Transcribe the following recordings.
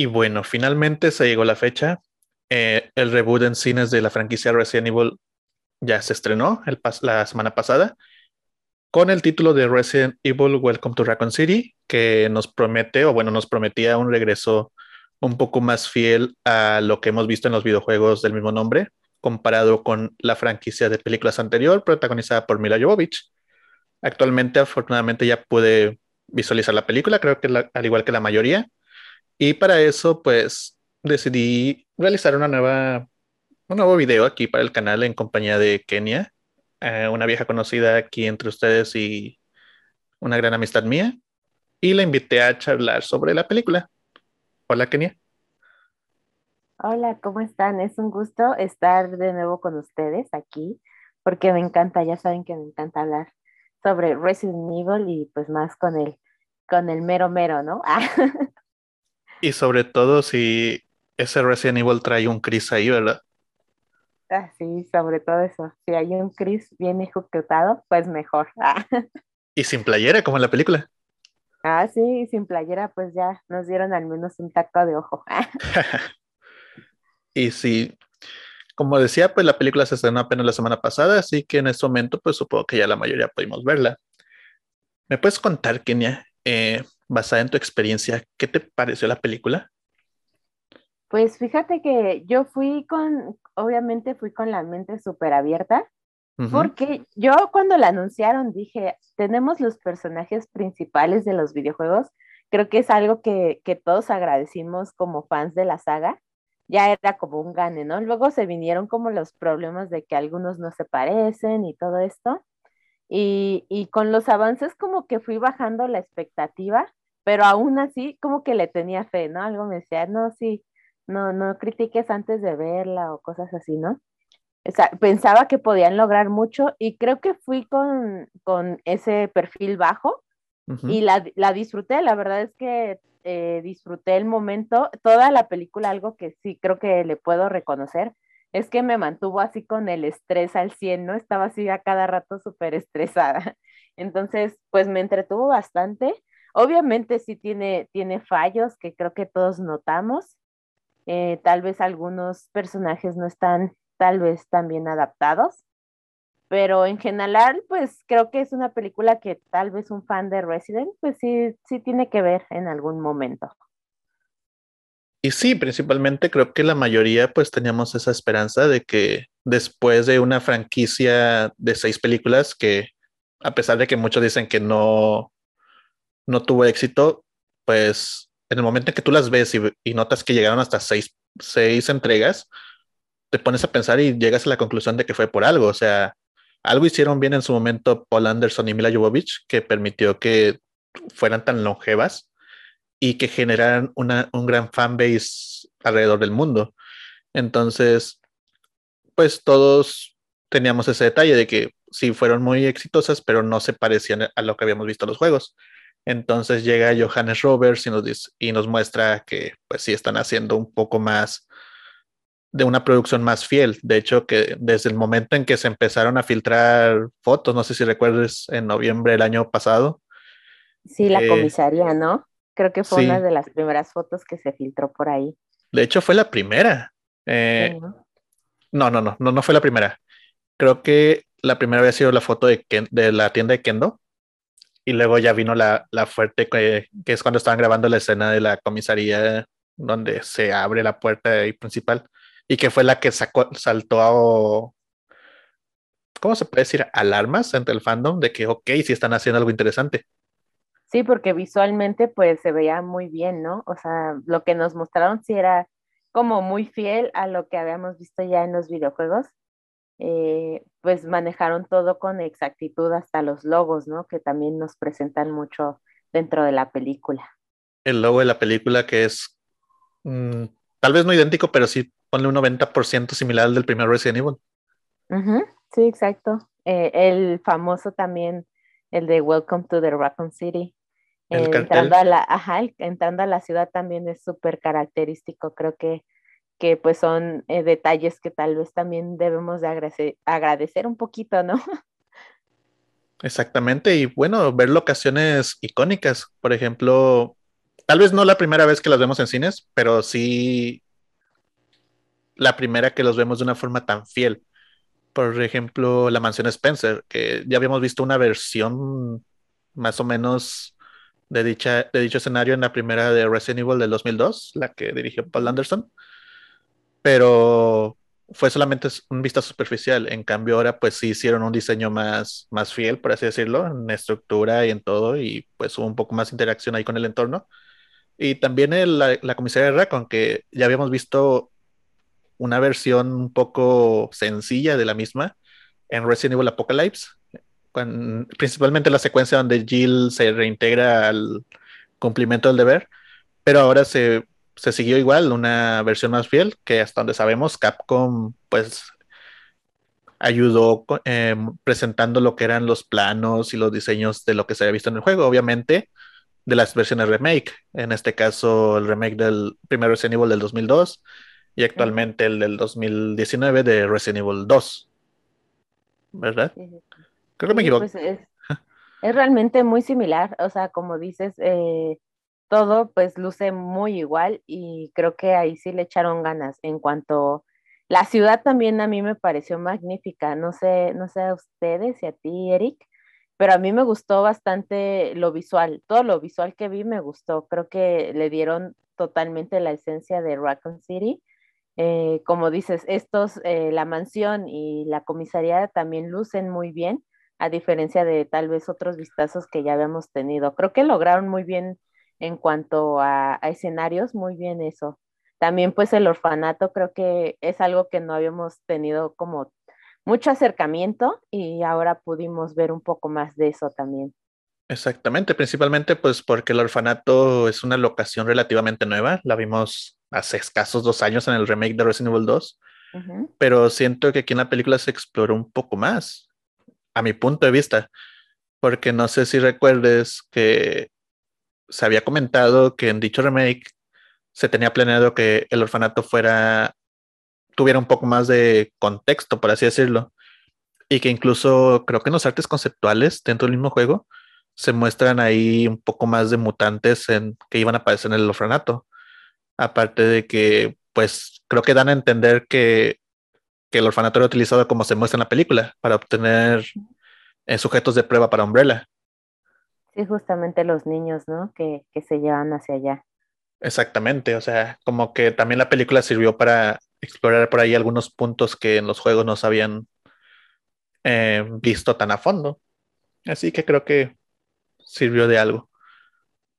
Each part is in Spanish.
Y bueno, finalmente se llegó la fecha. Eh, el reboot en cines de la franquicia Resident Evil ya se estrenó el la semana pasada con el título de Resident Evil Welcome to Raccoon City, que nos promete, o bueno, nos prometía un regreso un poco más fiel a lo que hemos visto en los videojuegos del mismo nombre, comparado con la franquicia de películas anterior, protagonizada por Mila Jovovich. Actualmente, afortunadamente, ya pude visualizar la película, creo que al igual que la mayoría. Y para eso, pues, decidí realizar una nueva, un nuevo video aquí para el canal en compañía de Kenia, eh, una vieja conocida aquí entre ustedes y una gran amistad mía. Y la invité a charlar sobre la película. Hola, Kenia. Hola, ¿cómo están? Es un gusto estar de nuevo con ustedes aquí, porque me encanta, ya saben que me encanta hablar sobre Resident Evil y pues más con el, con el mero mero, ¿no? y sobre todo si ese Resident Evil trae un Chris ahí, ¿verdad? Ah, sí, sobre todo eso. Si hay un Chris bien ejecutado, pues mejor. y sin playera, como en la película. Ah, sí, sin playera, pues ya nos dieron al menos un taco de ojo. y sí, como decía, pues la película se estrenó apenas la semana pasada, así que en este momento, pues supongo que ya la mayoría pudimos verla. ¿Me puedes contar, Kenia, eh, basada en tu experiencia, qué te pareció la película? Pues fíjate que yo fui con, obviamente fui con la mente súper abierta, porque yo cuando la anunciaron dije, tenemos los personajes principales de los videojuegos, creo que es algo que, que todos agradecimos como fans de la saga, ya era como un gane, ¿no? Luego se vinieron como los problemas de que algunos no se parecen y todo esto, y, y con los avances como que fui bajando la expectativa, pero aún así como que le tenía fe, ¿no? Algo me decía, no, sí, no, no critiques antes de verla o cosas así, ¿no? O sea, pensaba que podían lograr mucho y creo que fui con, ese perfil bajo y la, disfruté, la verdad es que eh, disfruté el momento, toda la película, algo que sí creo que le puedo reconocer, es que me mantuvo así con el estrés al 100, ¿no? Estaba así a cada rato súper estresada. Entonces, pues me entretuvo bastante. Obviamente sí tiene, tiene fallos que creo que todos notamos, eh, tal vez algunos personajes no están tal vez tan bien adaptados, pero en general, pues creo que es una película que tal vez un fan de Resident, pues sí, sí tiene que ver en algún momento. Y sí, principalmente creo que la mayoría pues teníamos esa esperanza de que después de una franquicia de seis películas que a pesar de que muchos dicen que no, no tuvo éxito, pues en el momento en que tú las ves y, notas que llegaron hasta seis, seis, entregas, te pones a pensar y llegas a la conclusión de que fue por algo. O sea, algo hicieron bien en su momento Paul Anderson y Mila Jovovich que permitió que fueran tan longevas y que generaran una, un gran fanbase alrededor del mundo. Entonces, pues todos teníamos ese detalle de que sí fueron muy exitosas, pero no se parecían a lo que habíamos visto los juegos. Entonces llega Johannes Roberts y nos, y nos muestra que pues sí están haciendo un poco más de una producción más fiel. De hecho, que desde el momento en que se empezaron a filtrar fotos, no sé si recuerdes, en noviembre del año pasado. Sí, la eh, comisaría, ¿no? Creo que fue una de las primeras fotos que se filtró por ahí. De hecho, fue la primera. Eh, ¿no? no, no, no, no, fue la primera. Creo que la primera había sido la foto de, de la tienda de Kendo, y luego ya vino la, fuerte, que, es cuando estaban grabando la escena de la comisaría donde se abre la puerta principal y que fue la que sacó, saltó ¿cómo se puede decir? Alarmas entre el fandom de que, ok, sí están haciendo algo interesante. Sí, porque visualmente pues se veía muy bien, ¿no? O sea, lo que nos mostraron sí era como muy fiel a lo que habíamos visto ya en los videojuegos eh, pues manejaron todo con exactitud hasta los logos, ¿no? Que también nos presentan mucho dentro de la película. El logo de la película que es mm, tal vez no idéntico, pero sí ponle un 90% similar al del primer Resident Evil. sí, exacto. Eh, el famoso también, el de Welcome to the Raccoon City. entrando, a la, ajá, entrando a la ciudad también es súper característico. Creo que que pues son eh, detalles que tal vez también debemos de agradecer, agradecer un poquito, ¿no? Exactamente, y bueno, ver locaciones icónicas, por ejemplo, tal vez no la primera vez que las vemos en cines, pero sí la primera que los vemos de una forma tan fiel. Por ejemplo, la mansión Spencer, que ya habíamos visto una versión más o menos de, dicha, de dicho escenario en la primera de Resident Evil del 2002, la que dirigió Paul Anderson, pero fue solamente un vista superficial. En cambio, ahora pues sí hicieron un diseño más, más fiel, por así decirlo, en estructura y en todo, y pues hubo un poco más interacción ahí con el entorno. Y también la, la comisaria Raccoon, que ya habíamos visto una versión un poco sencilla de la misma en Resident Evil Apocalypse, principalmente la secuencia donde Jill se reintegra al cumplimiento del deber, pero ahora se, se siguió igual, una versión más fiel, que hasta donde sabemos Capcom pues ayudó eh, presentando lo que eran los planos y los diseños de lo que se había visto en el juego, obviamente de las versiones remake, en este caso el remake del primer Resident Evil del 2002 y actualmente el del 2019 de Resident Evil 2. ¿Verdad? Creo que me equivoco. Pues es, realmente muy similar, o sea, como dices, eh, todo pues luce muy igual y creo que ahí sí le echaron ganas en cuanto la ciudad también a mí me pareció magnífica, no sé, no sé a ustedes y a ti, Eric, pero a mí me gustó bastante lo visual, todo lo visual que vi me gustó, creo que le dieron totalmente la esencia de Raccoon City. Eh, como dices, estos, eh, la mansión y la comisaría también lucen muy bien a diferencia de tal vez otros vistazos que ya habíamos tenido. Creo que lograron muy bien en cuanto a, escenarios, muy bien eso. También pues el orfanato creo que es algo que no habíamos tenido como mucho acercamiento y ahora pudimos ver un poco más de eso también. Exactamente, principalmente pues porque el orfanato es una locación relativamente nueva, la vimos hace escasos dos años en el remake de Resident Evil 2, pero siento que aquí en la película se exploró un poco más a mi punto de vista, porque no sé si recuerdes que se había comentado que en dicho remake se tenía planeado que el orfanato fuera, tuviera un poco más de contexto, por así decirlo, y que incluso creo que en los artes conceptuales dentro del mismo juego se muestran ahí un poco más de mutantes en, que iban a aparecer en el orfanato. Aparte de que, pues, creo que dan a entender que el orfanato era utilizado como se muestra en la película, para obtener eh, sujetos de prueba para Umbrella. Sí, justamente los niños, ¿no? Que, se llevan hacia allá. Exactamente, o sea, como que también la película sirvió para explorar por ahí algunos puntos que en los juegos no se habían eh, visto tan a fondo. Así que creo que sirvió de algo.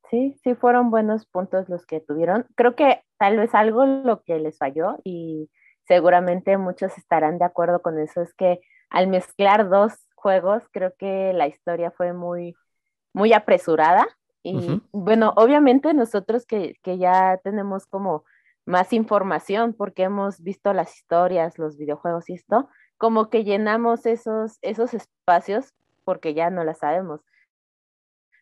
Sí, sí fueron buenos puntos los que tuvieron. Creo que tal vez algo lo que les falló y seguramente muchos estarán de acuerdo con eso, es que al mezclar dos juegos, creo que la historia fue muy, muy apresurada. Y bueno, obviamente nosotros que, ya tenemos como más información porque hemos visto las historias, los videojuegos y esto, como que llenamos esos, esos espacios porque ya no las sabemos.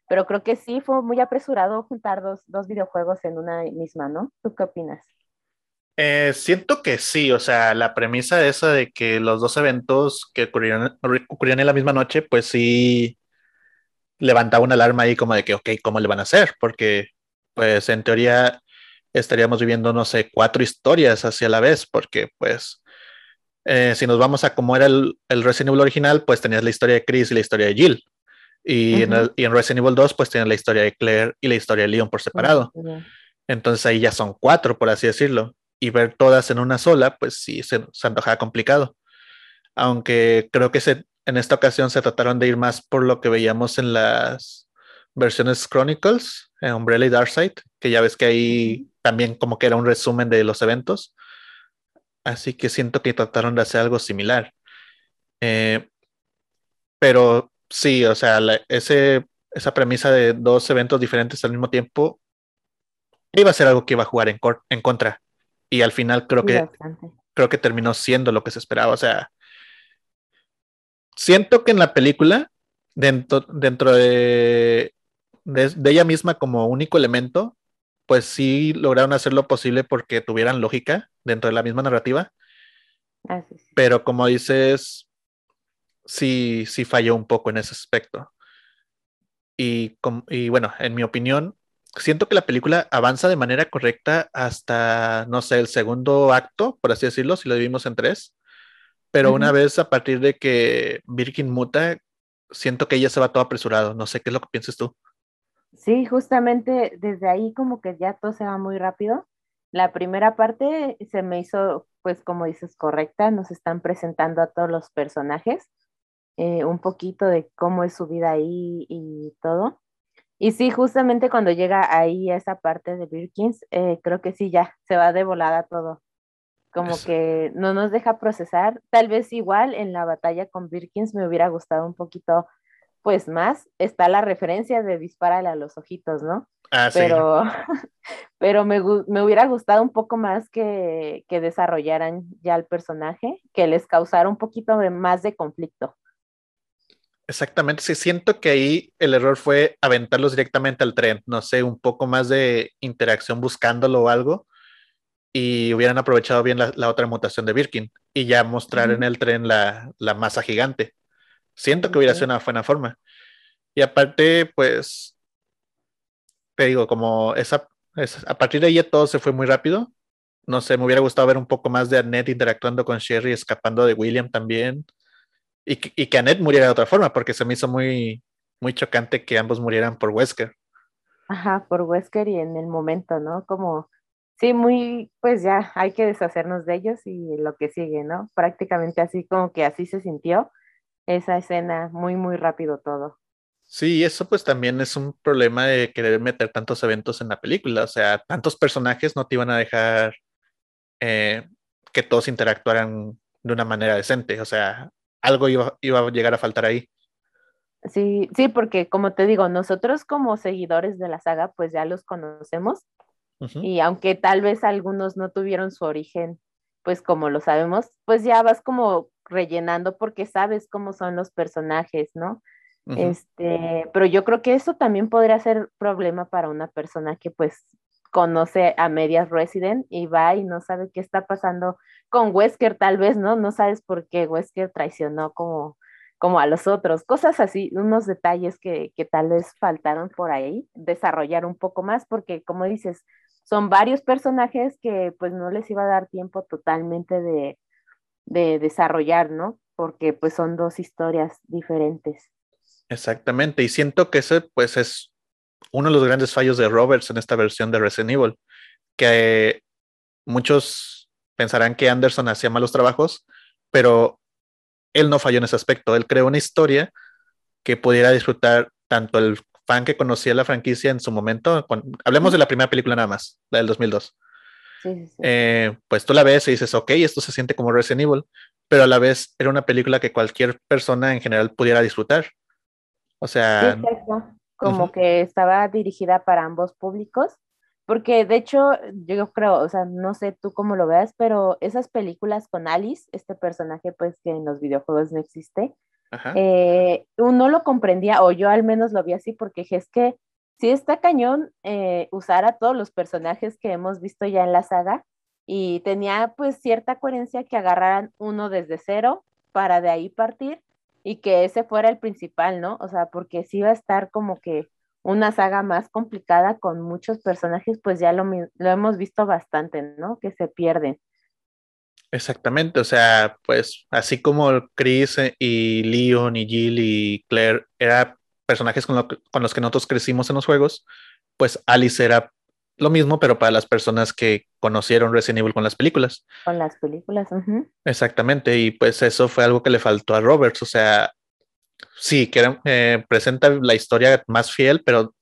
Pero creo que sí fue muy apresurado juntar dos, dos videojuegos en una misma, ¿no? ¿Tú qué opinas? Eh, siento que sí, o sea, la premisa esa de que los dos eventos que ocurrieron, ocurrieron en la misma noche, pues sí levantaba una alarma ahí como de que, ok, ¿cómo le van a hacer? Porque, pues en teoría estaríamos viviendo, no sé, cuatro historias hacia la vez, porque pues eh, si nos vamos a cómo era el, el, Resident Evil original, pues tenías la historia de Chris y la historia de Jill. Y, en, el, y en Resident Evil 2, pues tenías la historia de Claire y la historia de Leon por separado. Entonces ahí ya son cuatro, por así decirlo y ver todas en una sola, pues sí, se, se antojaba complicado. Aunque creo que se, en esta ocasión se trataron de ir más por lo que veíamos en las versiones Chronicles, en Umbrella y Darkseid, que ya ves que ahí también como que era un resumen de los eventos. Así que siento que trataron de hacer algo similar. Eh, pero sí, o sea, ese, esa premisa de dos eventos diferentes al mismo tiempo iba a ser algo que iba a jugar en, en contra y al final creo que creo que terminó siendo lo que se esperaba. O sea, siento que en la película, dentro, dentro de, de, ella misma como único elemento, pues sí lograron hacer lo posible porque tuvieran lógica dentro de la misma narrativa. Pero como dices, sí, sí falló un poco en ese aspecto. Y, y bueno, en mi opinión, siento que la película avanza de manera correcta hasta, no sé, el segundo acto, por así decirlo, si lo dividimos en tres. Pero una vez a partir de que Birkin muta, siento que ella se va todo apresurado. No sé qué es lo que piensas tú. Sí, justamente desde ahí como que ya todo se va muy rápido. La primera parte se me hizo, pues como dices, correcta. Nos están presentando a todos los personajes, eh, un poquito de cómo es su vida ahí y todo. Y sí, justamente cuando llega ahí a esa parte de Birkins, eh, creo que sí, ya se va de volada todo. Como que no nos deja procesar. Tal vez igual en la batalla con Birkins me hubiera gustado un poquito, pues más. Está la referencia de dispararle a los ojitos, ¿no? Ah, pero, pero me, me, hubiera gustado un poco más que, que desarrollaran ya el personaje, que les causara un poquito de, más de conflicto. Exactamente, sí, siento que ahí el error fue aventarlos directamente al tren, no sé, un poco más de interacción buscándolo o algo, y hubieran aprovechado bien la, otra mutación de Birkin y ya mostrar en el tren la, masa gigante. Siento que hubiera sido una buena forma. Y aparte, pues, te digo, como esa, a partir de ahí todo se fue muy rápido. No sé, me hubiera gustado ver un poco más de Annette interactuando con Sherry, escapando de William también y, que Annette muriera de otra forma, porque se me hizo muy, muy chocante que ambos murieran por Wesker. Ajá, por Wesker y en el momento, ¿no? Como, sí, muy, pues ya hay que deshacernos de ellos y lo que sigue, ¿no? Prácticamente así como que así se sintió esa escena, muy, muy rápido todo. Sí, eso pues también es un problema de querer meter tantos eventos en la película, o sea, tantos personajes no te iban a dejar eh, que todos interactuaran de una manera decente, o sea, algo iba, a llegar a faltar ahí. Sí, sí, porque como te digo, nosotros como seguidores de la saga, pues ya los conocemos. Y aunque tal vez algunos no tuvieron su origen, pues como lo sabemos, pues ya vas como rellenando porque sabes cómo son los personajes, ¿no? Este, pero yo creo que eso también podría ser problema para una persona que pues conoce a medias Resident y va y no sabe qué está pasando con Wesker tal vez, ¿no? No sabes por qué Wesker traicionó como, como a los otros, cosas así, unos detalles que, que tal vez faltaron por ahí, desarrollar un poco más, porque como dices, son varios personajes que pues no les iba a dar tiempo totalmente de, de desarrollar, ¿no? Porque pues son dos historias diferentes. Exactamente, y siento que ese pues es uno de los grandes fallos de Roberts en esta versión de Resident Evil, que muchos pensarán que Anderson hacía malos trabajos, pero él no falló en ese aspecto. Él creó una historia que pudiera disfrutar tanto el fan que conocía la franquicia en su momento, hablemos de la primera película nada más, la del 2002. Eh, pues tú la ves y dices, ok, esto se siente como Resident Evil, pero a la vez era una película que cualquier persona en general pudiera disfrutar. O sea, como que estaba dirigida para ambos públicos, porque de hecho yo creo, o sea, no sé tú cómo lo veas, pero esas películas con Alice, este personaje pues que en los videojuegos no existe, eh, uno lo comprendía, o yo al menos lo vi así, porque es que si está cañón eh, todos los personajes que hemos visto ya en la saga y tenía pues cierta coherencia que agarraran uno desde cero para de ahí partir y que ese fuera el principal, ¿no? O sea, porque si iba a estar como que una saga más complicada con muchos personajes, pues ya lo, lo hemos visto bastante, ¿no? Que se pierden. Exactamente, o sea, pues así como Chris eh, y Leon y Jill y Claire eran personajes con, con, los que nosotros crecimos en los juegos, pues Alice era lo mismo, pero para las personas que conocieron Resident Evil con las películas. Con las películas, Exactamente, y pues eso fue algo que le faltó a Roberts, o sea, sí, que eh, presenta la historia más fiel, pero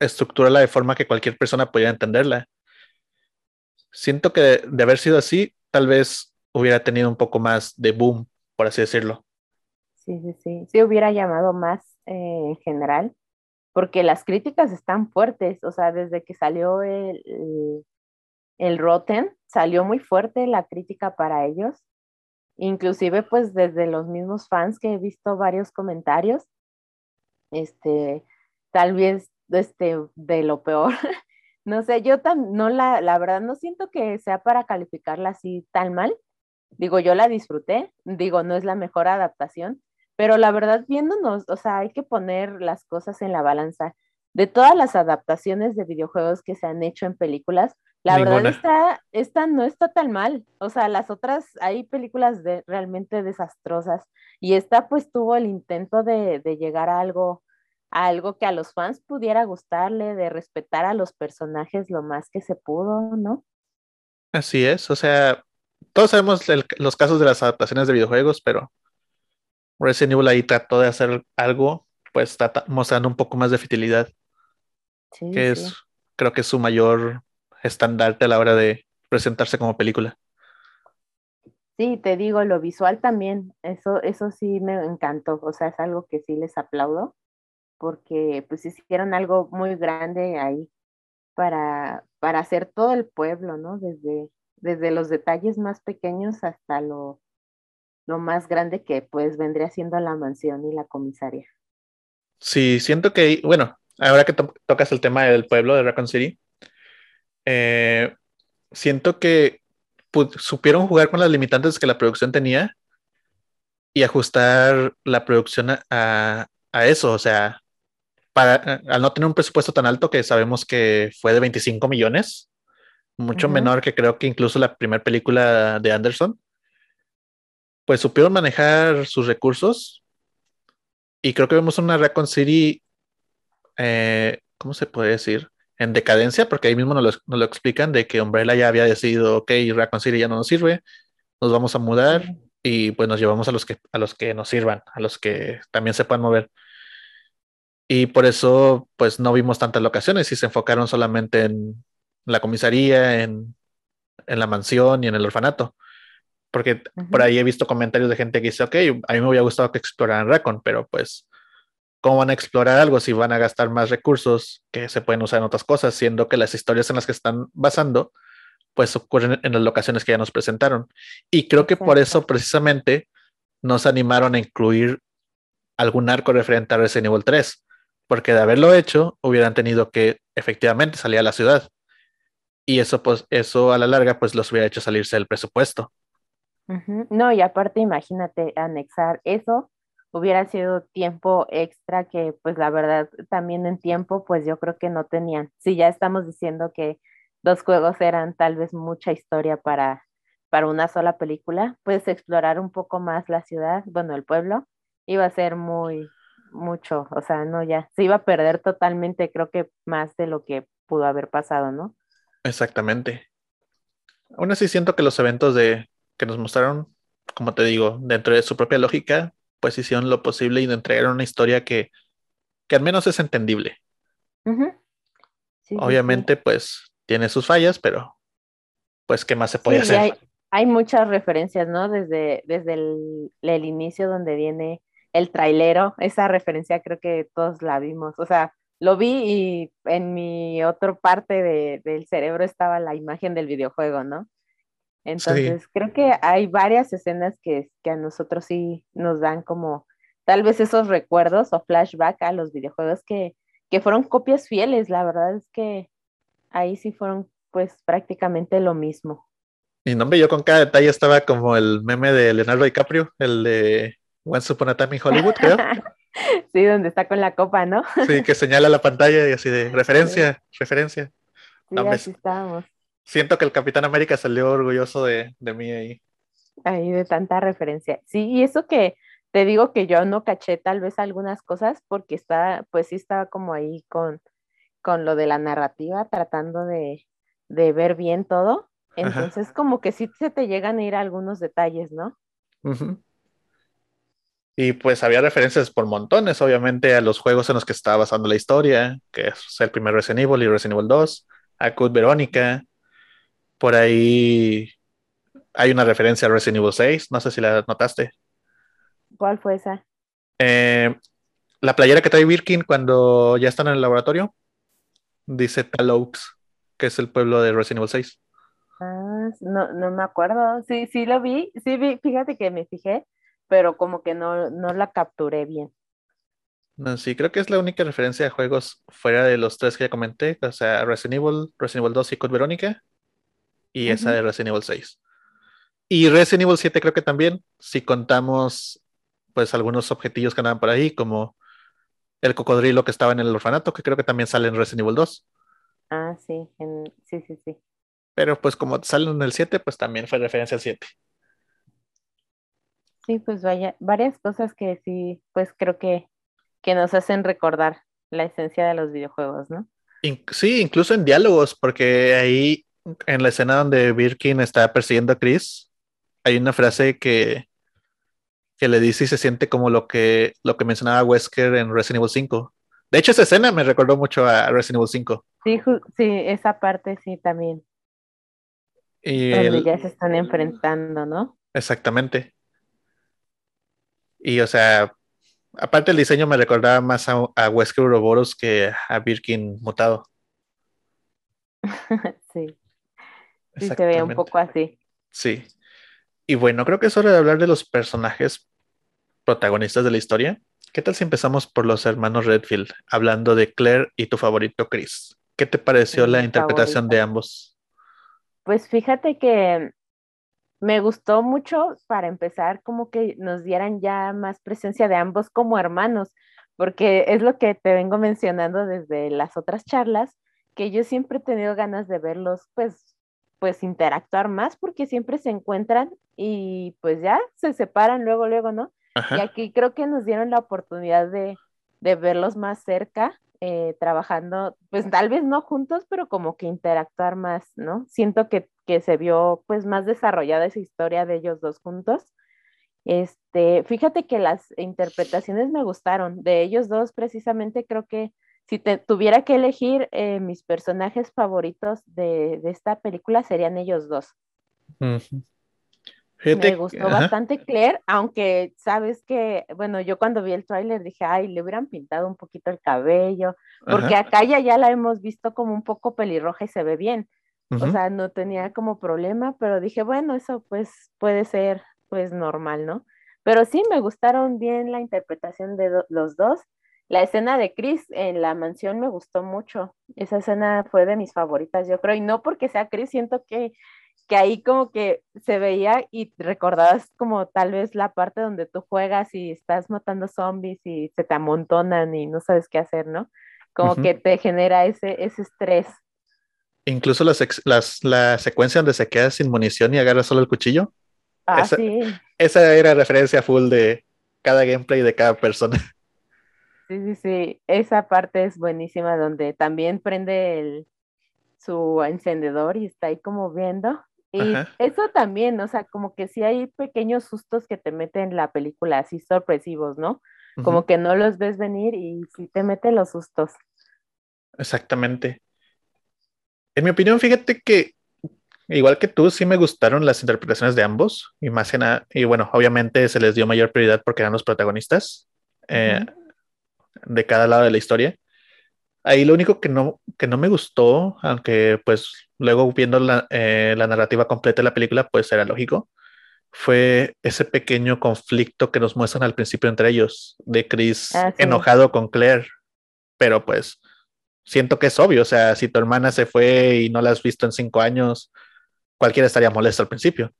estructúrala de forma que cualquier persona pudiera entenderla. Siento que de, haber sido así, tal vez hubiera tenido un poco más de boom, por así decirlo. Sí, sí, sí, sí hubiera llamado más eh, en general porque las críticas están fuertes, o sea, desde que salió el, el, Rotten, salió muy fuerte la crítica para ellos, inclusive pues desde los mismos fans que he visto varios comentarios, este, tal vez este, de lo peor. no sé, yo tan, no la, la verdad no siento que sea para calificarla así tan mal. Digo, yo la disfruté, digo, no es la mejor adaptación, pero la verdad, viéndonos, o sea, hay que poner las cosas en la balanza. de todas las adaptaciones de videojuegos que se han hecho en películas, la verdad esta, esta no está tan mal. O sea, las otras, hay películas de, realmente desastrosas y esta pues tuvo el intento de, de llegar a algo, algo que a los fans pudiera gustarle, de respetar a los personajes lo más que se pudo, ¿no? Así es, o sea, todos sabemos los casos de las adaptaciones de videojuegos, pero Resident Evil ahí trató de hacer algo, pues mostrando un poco más de fidelidad, que es, creo que es su mayor estandarte a la hora de presentarse como película. Sí, te digo, lo visual también, eso, eso sí me encantó, o sea, es algo que sí les aplaudo, porque pues hicieron algo muy grande ahí para, para hacer todo el pueblo, ¿no? Desde, desde los detalles más pequeños hasta lo, lo más grande que pues vendría siendo la mansión y la comisaria. Sí, siento que, bueno, ahora que tocas el tema del pueblo de Raccoon City, eh, siento que supieron jugar con las limitantes que la producción tenía y ajustar la producción a, a eso, o sea, para, al no tener un presupuesto tan alto que sabemos que fue de 25 millones, mucho menor que creo que incluso la primera película de Anderson, pues supieron manejar sus recursos y creo que vemos una Raccoon City, eh, ¿cómo se puede decir? En decadencia, porque ahí mismo nos lo, explican de que Umbrella ya había decidido, ok, Raccoon City ya no nos sirve, nos vamos a mudar y pues nos llevamos a los que, a los que nos sirvan, a los que también se puedan mover. Y por eso, pues no vimos tantas locaciones y se enfocaron solamente en la comisaría, en, la mansión y en el orfanato. Porque por ahí he visto comentarios de gente que dice, ok, a mí me hubiera gustado que exploraran Raccoon, pero pues, ¿cómo van a explorar algo si van a gastar más recursos que se pueden usar en otras cosas, siendo que las historias en las que están basando, pues ocurren en las locaciones que ya nos presentaron? Y creo que por eso precisamente nos animaron a incluir algún arco referente a Resident Evil 3 porque de haberlo hecho hubieran tenido que efectivamente salir a la ciudad. Y eso, pues, eso a la larga, pues los hubiera hecho salirse del presupuesto. No, y aparte, imagínate anexar eso, hubiera sido tiempo extra que, pues la verdad, también en tiempo, pues yo creo que no tenían. Si ya estamos diciendo que dos juegos eran tal vez mucha historia para, para una sola película, pues explorar un poco más la ciudad, bueno, el pueblo, iba a ser muy, mucho, o sea, no, ya, se iba a perder totalmente, creo que más de lo que pudo haber pasado, ¿no? Exactamente. Aún así siento que los eventos de que nos mostraron, como te digo, dentro de su propia lógica, pues hicieron lo posible y entregaron una historia que, que al menos es entendible. Obviamente, pues tiene sus fallas, pero pues qué más se puede hacer. Hay, hay, muchas referencias, ¿no? Desde, desde el, el inicio donde viene el trailero, esa referencia creo que todos la vimos, o sea, lo vi y en mi otra parte del cerebro estaba la imagen del videojuego, ¿no? Entonces, creo que hay varias escenas que, que, a nosotros sí nos dan como tal vez esos recuerdos o flashback a los videojuegos que, que fueron copias fieles. La verdad es que ahí sí fueron pues prácticamente lo mismo. Y no, yo con cada detalle estaba como el meme de Leonardo DiCaprio, el de Once Upon a Time in Hollywood, creo. sí, donde está con la copa, ¿no? sí, que señala la pantalla y así de referencia, referencia. Sí, así estábamos. Siento que el Capitán América salió orgulloso de, de mí ahí. Ahí de tanta referencia. Sí, y eso que te digo que yo no caché tal vez algunas cosas porque está, pues sí estaba como ahí con, con lo de la narrativa, tratando de, de ver bien todo. Entonces, como que sí se te llegan a ir algunos detalles, ¿no? Ajá. Y pues había referencias por montones, obviamente, a los juegos en los que estaba basando la historia, que es el primer Resident Evil y Resident Evil 2, a Code Verónica. Por ahí hay una referencia a Resident Evil 6, no sé si la notaste. ¿Cuál fue esa? Eh, la playera que trae Birkin cuando ya están en el laboratorio dice Tal Oaks, que es el pueblo de Resident Evil 6. Ah, no, no me acuerdo. Sí, sí lo vi. Sí vi, fíjate que me fijé pero como que no, la capturé bien. No, sí, creo que es la única referencia a juegos fuera de los tres que ya comenté, o sea, Resident Evil, Resident Evil 2 y Code Verónica, y esa de Resident Evil 6. Y Resident Evil 7 creo que también, si contamos pues algunos objetivos que andaban por ahí, como el cocodrilo que estaba en el orfanato, que creo que también sale en Resident Evil 2. Ah, sí, sí, sí, sí. Pero pues como sale en el 7, pues también fue referencia al 7. Sí, pues vaya, varias cosas que sí, pues creo que, que nos hacen recordar la esencia de los videojuegos, ¿no? sí, incluso en diálogos, porque ahí en la escena donde Birkin está persiguiendo a Chris, hay una frase que, que le dice y se siente como lo que, lo que mencionaba Wesker en Resident Evil 5. De hecho, esa escena me recordó mucho a Resident Evil 5. Sí, sí, esa parte sí también. Y donde ya se están enfrentando, ¿no? Exactamente. Y o sea, aparte el diseño me recordaba más a, a Wesker Ouroboros que a Birkin mutado. sí. Sí, se ve un poco así. Sí. Y bueno, creo que es hora de hablar de los personajes protagonistas de la historia. ¿Qué tal si empezamos por los hermanos Redfield, hablando de Claire y tu favorito Chris? ¿Qué te pareció la interpretación de ambos? Pues fíjate que me gustó mucho para empezar como que nos dieran ya más presencia de ambos como hermanos, porque es lo que te vengo mencionando desde las otras charlas, que yo siempre he tenido ganas de verlos pues pues interactuar más porque siempre se encuentran y pues ya se separan luego, luego, ¿no? Y aquí creo que nos dieron la oportunidad de, verlos más cerca, eh, trabajando, pues tal vez no juntos, pero como que interactuar más, ¿no? Siento que, que, se vio pues más desarrollada esa historia de ellos dos juntos. Este, fíjate que las interpretaciones me gustaron, de ellos dos precisamente creo que si te, tuviera que elegir eh, mis personajes favoritos de, esta película serían ellos dos. Me gustó bastante Claire, aunque sabes que, bueno, yo cuando vi el tráiler dije, ay, le hubieran pintado un poquito el cabello, porque acá ya, ya la hemos visto como un poco pelirroja y se ve bien. O sea, no tenía como problema, pero dije, bueno, eso pues puede ser pues normal, ¿no? Pero sí me gustaron bien la interpretación de los dos la escena de Chris en la mansión me gustó mucho. Esa escena fue de mis favoritas, yo creo. Y no porque sea Chris, siento que, que ahí como que se veía y recordabas como tal vez la parte donde tú juegas y estás matando zombies y se te amontonan y no sabes qué hacer, ¿no? Como que te genera ese, ese estrés. Incluso las, las, la secuencia donde se queda sin munición y agarra solo el cuchillo. Ah, sí. Esa era referencia full de cada gameplay de cada persona. Sí, sí, sí, esa parte es buenísima donde también prende el, su encendedor y está ahí como viendo. Y eso también, o sea, como que sí hay pequeños sustos que te meten la película, así sorpresivos, ¿no? Como que no los ves venir y sí te mete los sustos. Exactamente. En mi opinión, fíjate que igual que tú, sí me gustaron las interpretaciones de ambos, y más que nada, y bueno, obviamente se les dio mayor prioridad porque eran los protagonistas. Eh, de cada lado de la historia. Ahí lo único que no, que no me gustó, aunque pues luego viendo la, eh, la narrativa completa de la película, pues era lógico, fue ese pequeño conflicto que nos muestran al principio entre ellos, de Chris ah, enojado con Claire, pero pues siento que es obvio, o sea, si tu hermana se fue y no la has visto en cinco años, cualquiera estaría molesto al principio.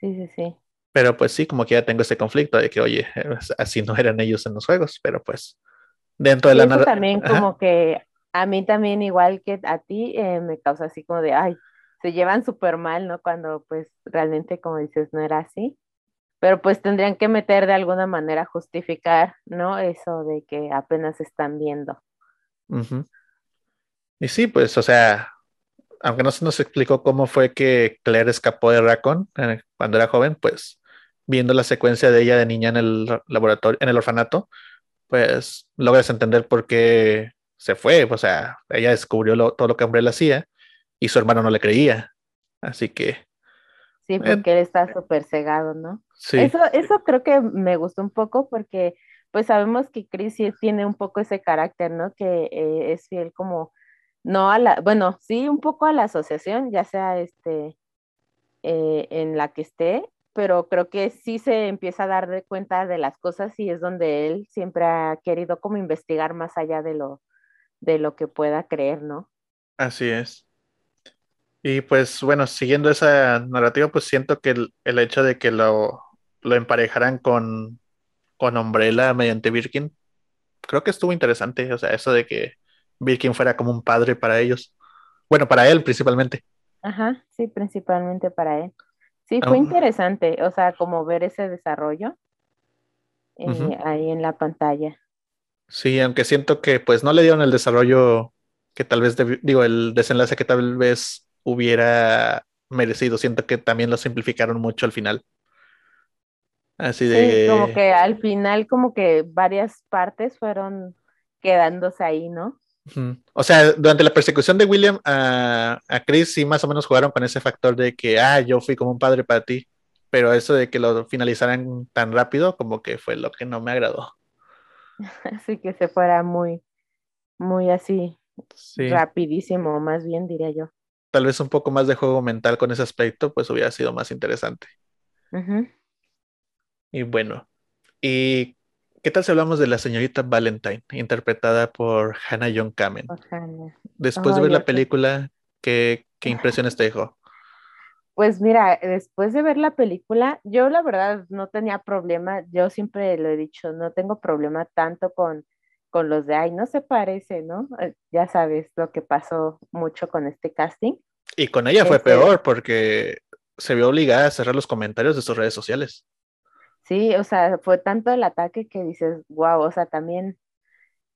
Sí, sí, sí. Pero pues sí, como que ya tengo ese conflicto de que, oye, así no eran ellos en los juegos, pero pues dentro de la narrativa. también como que a mí también igual que a ti eh, me causa así como de, ay, se llevan súper mal, ¿no? Cuando pues realmente, como dices, no era así. Pero pues tendrían que meter de alguna manera, justificar, ¿no? Eso de que apenas están viendo. Y sí, pues, o sea, aunque no se nos explicó cómo fue que Claire escapó de Raccoon eh, cuando era joven, pues viendo la secuencia de ella de niña en el laboratorio, en el orfanato, pues logras entender por qué se fue. O sea, ella descubrió todo lo que Umbrella hacía y su hermano no le creía. Así que. Sí, porque él está súper cegado, ¿no? Sí. Eso, eso creo que me gustó un poco porque pues sabemos que Chris tiene un poco ese carácter, ¿no? Que eh, es fiel como, no a la, bueno, sí, un poco a la asociación, ya sea este, eh, en la que esté, pero creo que sí se empieza a dar de cuenta de las cosas y es donde él siempre ha querido como investigar más allá de lo, de lo que pueda creer, ¿no? Así es. Y pues bueno, siguiendo esa narrativa, pues siento que el, hecho de que lo, lo emparejaran con, con Umbrella mediante Birkin, creo que estuvo interesante, o sea, eso de que Birkin fuera como un padre para ellos. Bueno, para él principalmente. Ajá, sí, principalmente para él. Sí, fue interesante, o sea, como ver ese desarrollo eh, ahí en la pantalla. Sí, aunque siento que pues no le dieron el desarrollo que tal vez, digo, el desenlace que tal vez hubiera merecido. Siento que también lo simplificaron mucho al final. Así de... Sí, como que al final como que varias partes fueron quedándose ahí, ¿no? O sea, durante la persecución de William a, Chris sí más o menos jugaron con ese factor de que, ah, yo fui como un padre para ti, pero eso de que lo finalizaran tan rápido como que fue lo que no me agradó. Así que se fuera muy, muy así, rapidísimo, más bien diría yo. Tal vez un poco más de juego mental con ese aspecto, pues hubiera sido más interesante. Y bueno, ¿y qué tal si hablamos de la señorita Valentine, interpretada por Hannah Young Kamen? Después de ver la película, ¿qué, ¿qué impresiones te dejó? Pues mira, después de ver la película, yo la verdad no tenía problema, yo siempre lo he dicho, no tengo problema tanto con, con los de, ay, no se parece, ¿no? Eh, ya sabes lo que pasó mucho con este casting. Y con ella fue este peor porque se vio obligada a cerrar los comentarios de sus redes sociales. Sí, o sea, fue tanto el ataque que dices, wow, o sea, también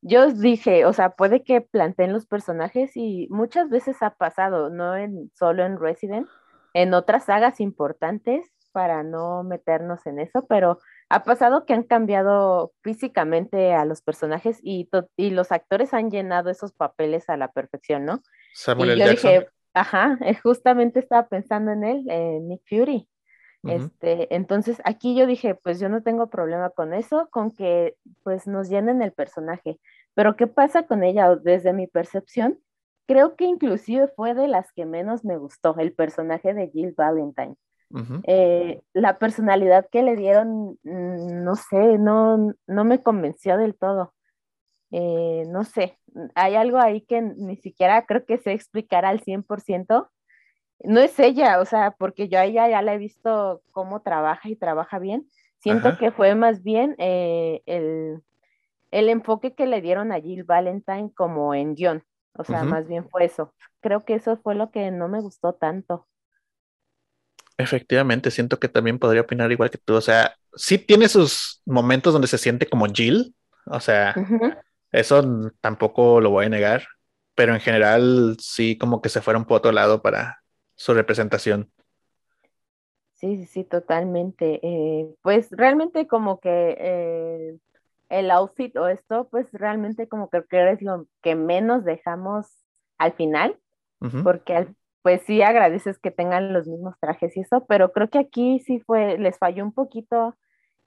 yo dije, o sea, puede que planteen los personajes y muchas veces ha pasado, no en, solo en Resident, en otras sagas importantes para no meternos en eso, pero ha pasado que han cambiado físicamente a los personajes y, y los actores han llenado esos papeles a la perfección, ¿no? Samuel y yo dije, ajá, eh, justamente estaba pensando en él, en Nick Fury. Este, entonces aquí yo dije, pues yo no tengo problema con eso, con que pues nos llenen el personaje. Pero ¿qué pasa con ella? Desde mi percepción, creo que inclusive fue de las que menos me gustó, el personaje de Jill Valentine. Eh, la personalidad que le dieron, mm, no sé, no, no me convenció del todo. Eh, no sé, hay algo ahí que ni siquiera creo que sé explicar al 100%, no es ella, o sea, porque yo a ella ya la he visto cómo trabaja y trabaja bien. Siento que fue más bien eh, el, enfoque que le dieron a Jill Valentine como en guion. O sea, más bien fue eso. Creo que eso fue lo que no me gustó tanto. Efectivamente, siento que también podría opinar igual que tú. O sea, sí tiene sus momentos donde se siente como Jill. O sea, eso tampoco lo voy a negar. Pero en general sí como que se fueron por otro lado para, su representación. Sí, sí, sí, totalmente. Eh, pues realmente como que eh, el outfit o esto, pues realmente como que creo es lo que menos dejamos al final, porque pues sí agradeces que tengan los mismos trajes y eso, pero creo que aquí sí fue, les falló un poquito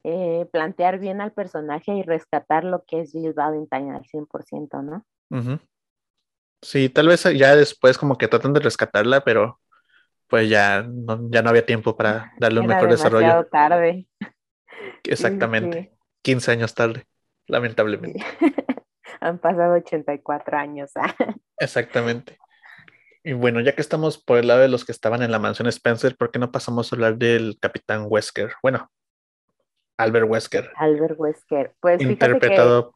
eh, plantear bien al personaje y rescatar lo que es Jill Valentine al 100%, ¿no? Sí, tal vez ya después como que tratan de rescatarla, pero pues ya no, ya no había tiempo para darle un mejor desarrollo. tarde. Exactamente. 15 años tarde, lamentablemente. Han pasado 84 años. Exactamente. Y bueno, ya que estamos por el lado de los que estaban en la mansión Spencer, ¿por qué no pasamos a hablar del capitán Wesker? Bueno, Albert Wesker. Albert Wesker. Pues interpretado.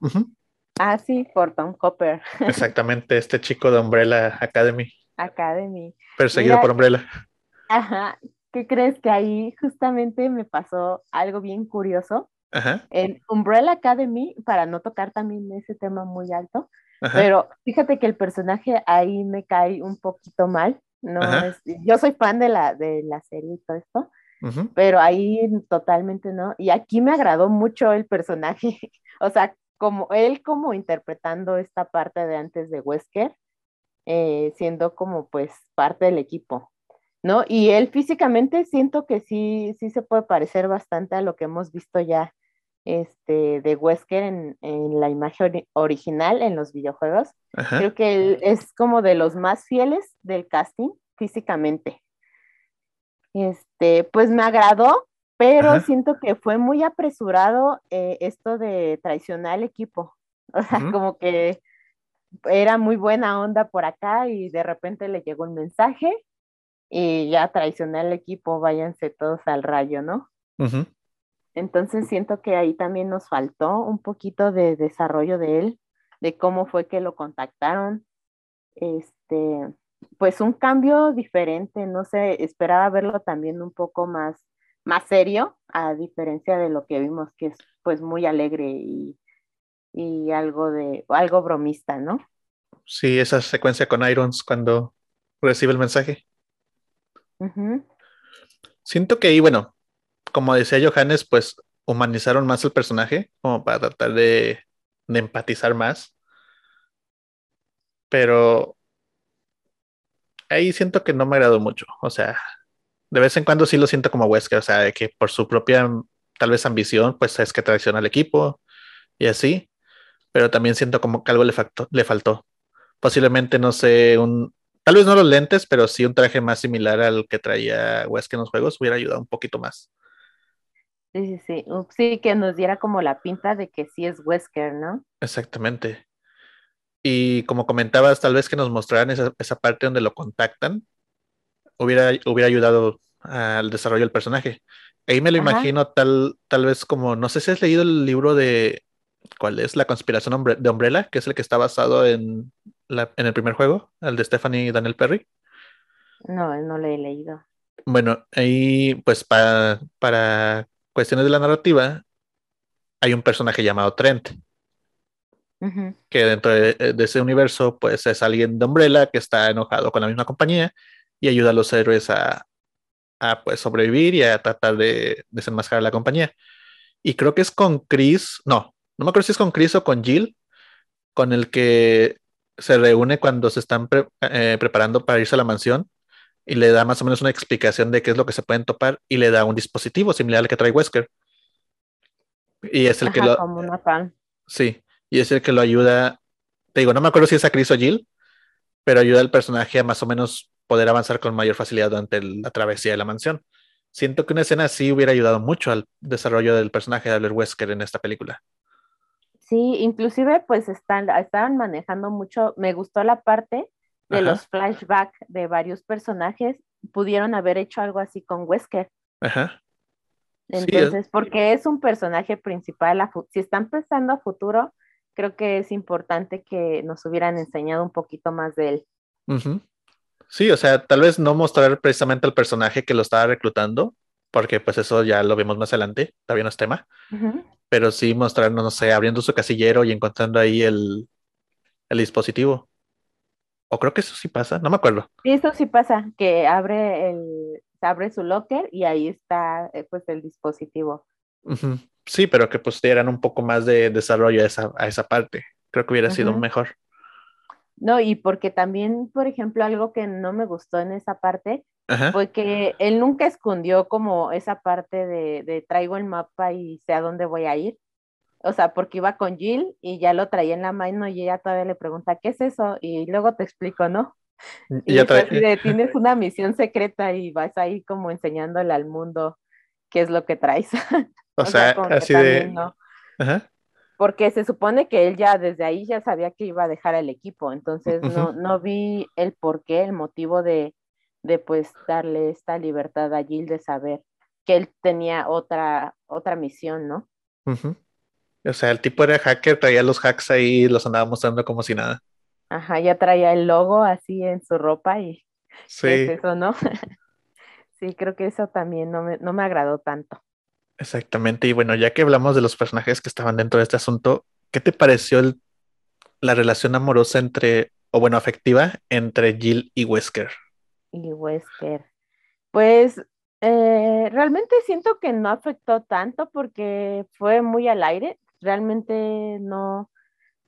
Ah, sí, por Tom Copper. Exactamente, este chico de Umbrella Academy. Academy. Perseguido por Umbrella. Ajá. ¿Qué crees que ahí justamente me pasó algo bien curioso? Ajá. En Umbrella Academy, para no tocar también ese tema muy alto, pero fíjate que el personaje ahí me cae un poquito mal. No yo soy fan de la, de la serie y todo esto, pero ahí totalmente no. Y aquí me agradó mucho el personaje, o sea, como él como interpretando esta parte de antes de Wesker, eh, siendo como pues parte del equipo, ¿no? Y él físicamente siento que sí, sí se puede parecer bastante a lo que hemos visto ya este, de Wesker en, en la imagen original en los videojuegos. Creo que él es como de los más fieles del casting físicamente. Este, pues me agradó, pero siento que fue muy apresurado eh, esto de traicionar al equipo. O sea, como que era muy buena onda por acá y de repente le llegó un mensaje y ya traicioné al equipo, váyanse todos al rayo, ¿no? Entonces siento que ahí también nos faltó un poquito de desarrollo de él, de cómo fue que lo contactaron. Este, pues un cambio diferente, no sé, esperaba verlo también un poco más, más serio, a diferencia de lo que vimos, que es pues muy alegre y, y algo de, algo bromista, ¿no? Sí, esa secuencia con Irons cuando recibe el mensaje. Siento que ahí, bueno, como decía Johannes, pues humanizaron más el personaje, como para tratar de, de empatizar más. Pero ahí siento que no me agradó mucho. O sea, de vez en cuando sí lo siento como Wesker, o sea, de que por su propia tal vez ambición, pues es que traiciona al equipo y así. Pero también siento como que algo le, le faltó. Posiblemente, no sé, un, tal vez no los lentes, pero sí un traje más similar al que traía Wesker en los juegos hubiera ayudado un poquito más. Sí, sí, sí. Sí, que nos diera como la pinta de que sí es Wesker, ¿no? Exactamente. Y como comentabas, tal vez que nos mostraran esa, esa parte donde lo contactan, hubiera, hubiera ayudado al desarrollo del personaje. Ahí me lo imagino tal, tal vez como, no sé si has leído el libro de, ¿cuál es? La conspiración de Umbrella, que es el que está basado en, la, en el primer juego, el de Stephanie y Daniel Perry. No, no lo he leído. Bueno, ahí pues para, para cuestiones de la narrativa, hay un personaje llamado Trent, que dentro de, ese universo, pues es alguien de Umbrella que está enojado con la misma compañía y ayuda a los héroes a, a pues sobrevivir y a tratar de desenmascarar la compañía. Y creo que es con Chris, no, no me acuerdo si es con Chris o con Jill, con el que se reúne cuando se están eh, preparando para irse a la mansión y le da más o menos una explicación de qué es lo que se pueden topar y le da un dispositivo similar al que trae Wesker. Y es el que lo. Como una pan. Sí y es el que lo ayuda, te digo, no me acuerdo si es a Chris o Jill, pero ayuda al personaje a más o menos poder avanzar con mayor facilidad durante la travesía de la mansión. Siento que una escena así hubiera ayudado mucho al desarrollo del personaje de Albert Wesker en esta película. Sí, inclusive pues están, estaban manejando mucho, me gustó la parte de los flashbacks de varios personajes, pudieron haber hecho algo así con Wesker. Ajá. Entonces, porque es un personaje principal, si están pensando a futuro, creo que es importante que nos hubieran enseñado un poquito más de él. Sí, o sea, tal vez no mostrar precisamente al personaje que lo estaba reclutando, porque pues eso ya lo vemos más adelante, todavía no es tema, pero sí mostrarnos, no sé, abriendo su casillero y encontrando ahí el, el dispositivo. O creo que eso sí pasa, no me acuerdo. Sí, eso sí pasa, que abre el, abre su locker y ahí está eh, pues el dispositivo. Sí, pero que pues dieran un poco más de desarrollo a esa, a esa parte. Creo que hubiera sido mejor. No, y porque también, por ejemplo, algo que no me gustó en esa parte fue que él nunca escondió como esa parte de, de, traigo el mapa y sé a dónde voy a ir. O sea, porque iba con Jill y ya lo traía en la mano y ella todavía le pregunta, ¿qué es eso? Y luego te explico, ¿no? Y, ya tienes una misión secreta y vas ahí como enseñándole al mundo qué es lo que traes. O, sea, así de... Porque se supone que él ya desde ahí ya sabía que iba a dejar el equipo, entonces no, no vi el por qué, el motivo de, de pues darle esta libertad a Jill de saber que él tenía otra, otra misión, ¿no? O sea, el tipo era hacker, traía los hacks ahí y los andaba mostrando como si nada. Ajá, ya traía el logo así en su ropa y sí. es eso, ¿no? sí, creo que eso también no me, no me agradó tanto. Exactamente. Y bueno, ya que hablamos de los personajes que estaban dentro de este asunto, ¿qué te pareció la relación amorosa entre, o bueno, afectiva entre Jill y Wesker? Y Wesker. Pues eh, realmente siento que no afectó tanto porque fue muy al aire. Realmente no,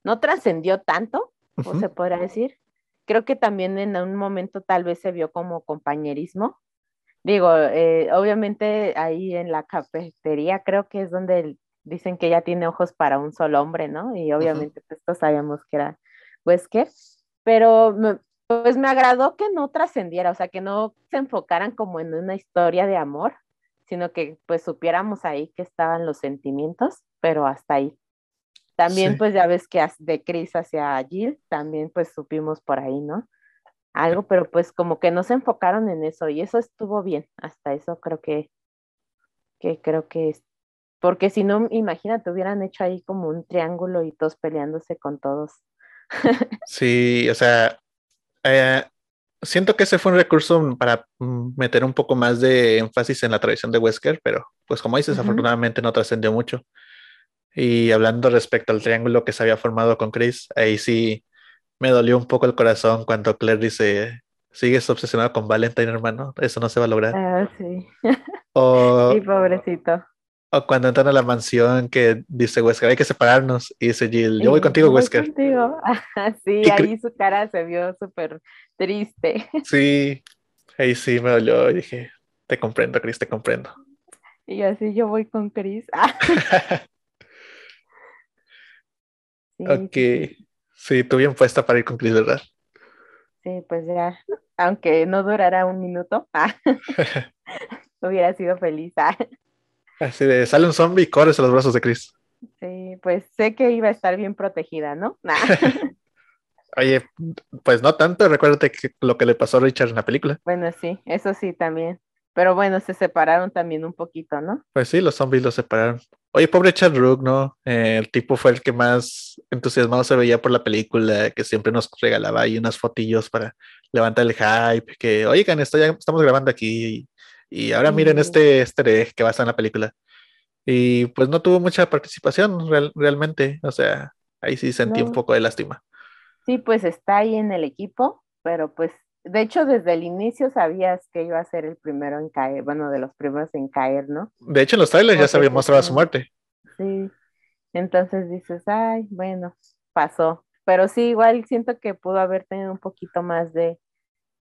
no trascendió tanto, o se podrá decir. Creo que también en un momento tal vez se vio como compañerismo, Digo, eh, obviamente ahí en la cafetería creo que es donde dicen que ella tiene ojos para un solo hombre, ¿no? Y obviamente pues todos sabíamos que era Wesker, pero pues me agradó que no trascendiera, o sea, que no se enfocaran como en una historia de amor, sino que pues supiéramos ahí que estaban los sentimientos, pero hasta ahí. También pues ya ves que de Chris hacia Jill, también pues supimos por ahí, ¿no? algo, pero pues como que no se enfocaron en eso y eso estuvo bien, hasta eso creo que, que creo que porque si no, imagínate, hubieran hecho ahí como un triángulo y todos peleándose con todos. sí, o sea, eh, siento que ese fue un recurso para mm, meter un poco más de énfasis en la tradición de Wesker, pero pues como dices, afortunadamente no trascendió mucho. Y hablando respecto al triángulo que se había formado con Chris, ahí sí me dolió un poco el corazón cuando Claire dice, sigues obsesionado con Valentine, hermano, eso no se va a lograr. Ah, sí. O, sí, pobrecito. O cuando entran a la mansión que dice Wesker, hay que separarnos. Y dice Jill, yo voy contigo, Wesker. Contigo. sí, ahí su cara se vio súper triste. Sí, ahí sí me dolió y dije, te comprendo, Chris, te comprendo. Y así yo voy con Chris. ok, sí, tú bien puesta para ir con Chris, ¿verdad? Sí, pues ya, aunque no durara un minuto, hubiera sido feliz. Así de, sale un zombie y corres a los brazos de Chris. Sí, pues sé que iba a estar bien protegida, ¿no? Oye, pues no tanto, recuérdate que lo que le pasó a Richard en la película. Bueno, sí, eso sí también. Pero bueno, se separaron también un poquito, ¿no? Pues sí, los zombies los separaron. Oye, pobre Chad Rook, ¿no? Eh, el tipo fue el que más entusiasmado se veía por la película, que siempre nos regalaba ahí unas fotillos para levantar el hype, que, oigan, estamos grabando aquí y, ahora miren este, este que va a estar en la película. Y pues no tuvo mucha participación realmente, o sea, ahí sí sentí un poco de lástima. Sí, pues está ahí en el equipo, pero pues de hecho desde el inicio sabías que iba a ser el primero en caer, bueno, de los primeros en caer, ¿no? De hecho en los trailers ya se había mostrado su muerte. Sí, entonces dices, ay, bueno, pasó. Pero sí, igual siento que pudo haber tenido un poquito más de,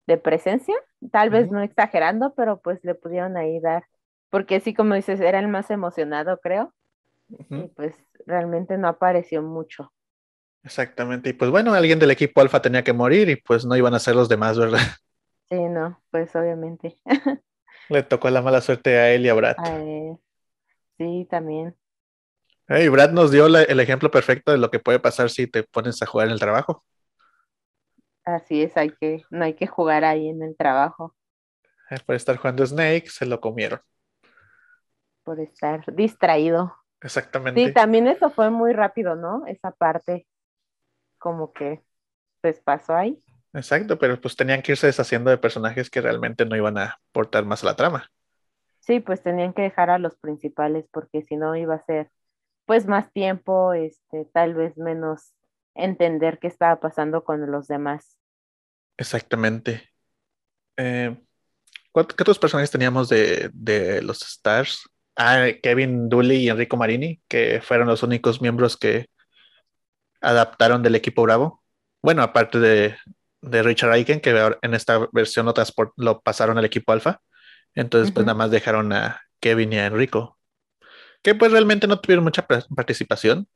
de presencia, tal vez no exagerando, pero pues le pudieron ahí dar, porque sí, como dices, era el más emocionado, creo, y pues realmente no apareció mucho. Exactamente. Y pues bueno, alguien del equipo alfa tenía que morir y pues no iban a ser los demás, ¿verdad? Sí, no, pues obviamente. Le tocó la mala suerte a él y a Brad. Sí, también. Y Brad nos dio el ejemplo perfecto de lo que puede pasar si te pones a jugar en el trabajo. Así es, hay que, no hay que jugar ahí en el trabajo. Por estar jugando Snake, se lo comieron. Por estar distraído. Exactamente. Sí, también eso fue muy rápido, ¿no? Esa parte como que pues pasó ahí. Exacto, pero pues tenían que irse deshaciendo de personajes que realmente no iban a aportar más a la trama. Sí, pues tenían que dejar a los principales porque si no iba a ser pues más tiempo, este, tal vez menos entender qué estaba pasando con los demás. Exactamente. Eh, ¿Qué otros personajes teníamos de, de los Stars? Ah, Kevin Dooley y Enrico Marini, que fueron los únicos miembros que adaptaron del equipo Bravo. Bueno, aparte de, Richard Aiken, que en esta versión lo, lo pasaron al equipo Alfa. Entonces, pues nada más dejaron a Kevin y a Enrico, que pues realmente no tuvieron mucha participación.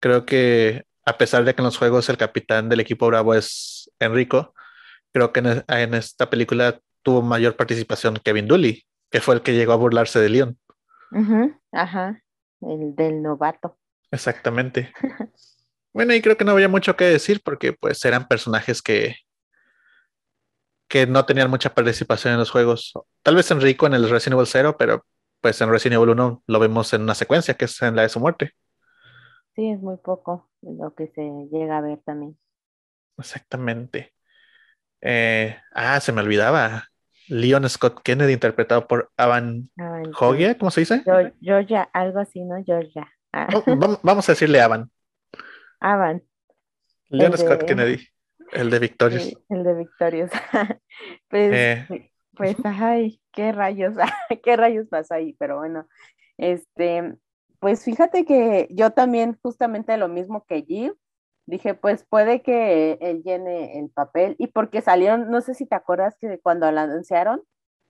Creo que a pesar de que en los juegos el capitán del equipo Bravo es Enrico, creo que en, esta película tuvo mayor participación Kevin Dooley, que fue el que llegó a burlarse de Leon. Ajá, el del novato. Exactamente. Bueno, y creo que no había mucho que decir porque pues eran personajes que, que no tenían mucha participación en los juegos. Tal vez Enrico en el Resident Evil 0, pero pues en Resident Evil 1 lo vemos en una secuencia que es en la de su muerte. Sí, es muy poco lo que se llega a ver también. Exactamente. Eh, ah, se me olvidaba. Leon Scott Kennedy, interpretado por Avan Hogia, ¿cómo se dice? Georgia, algo así, ¿no? Georgia. Ah. Oh, vamos a decirle Avan. Avan. Leon Scott Kennedy, el de Victorious. el de Victorious. pues, eh. pues, ay, qué rayos, qué rayos pasa ahí, pero bueno, este, pues fíjate que yo también justamente lo mismo que Jill, dije, pues puede que él llene el papel y porque salieron, no sé si te acuerdas que cuando lo anunciaron,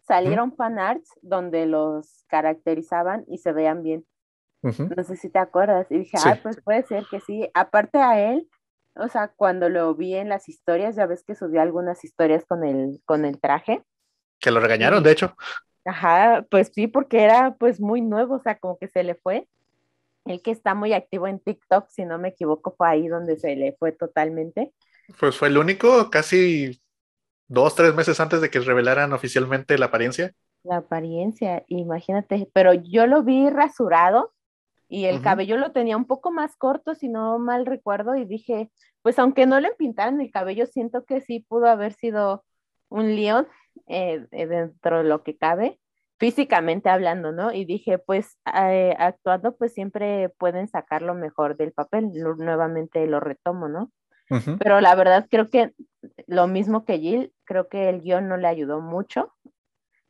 salieron fanarts donde los caracterizaban y se veían bien. No sé si te acuerdas. Y dije, ah, pues puede ser que sí. Aparte a él, o sea, cuando lo vi en las historias, ya ves que subió algunas historias con el, con el traje. Que lo regañaron, de hecho. Ajá, pues sí, porque era pues muy nuevo, o sea, como que se le fue. El que está muy activo en TikTok, si no me equivoco, fue ahí donde se le fue totalmente. Pues fue el único, casi dos, tres meses antes de que revelaran oficialmente la apariencia. La apariencia, imagínate, pero yo lo vi rasurado y el cabello lo tenía un poco más corto, si no mal recuerdo, y dije, pues aunque no le pintaran el cabello, siento que sí pudo haber sido un león eh, eh, dentro de lo que cabe, físicamente hablando, ¿no? Y dije, pues eh, actuando, pues siempre pueden sacar lo mejor del papel, nuevamente lo retomo, ¿no? Pero la verdad creo que lo mismo que Jill, creo que el guion no le ayudó mucho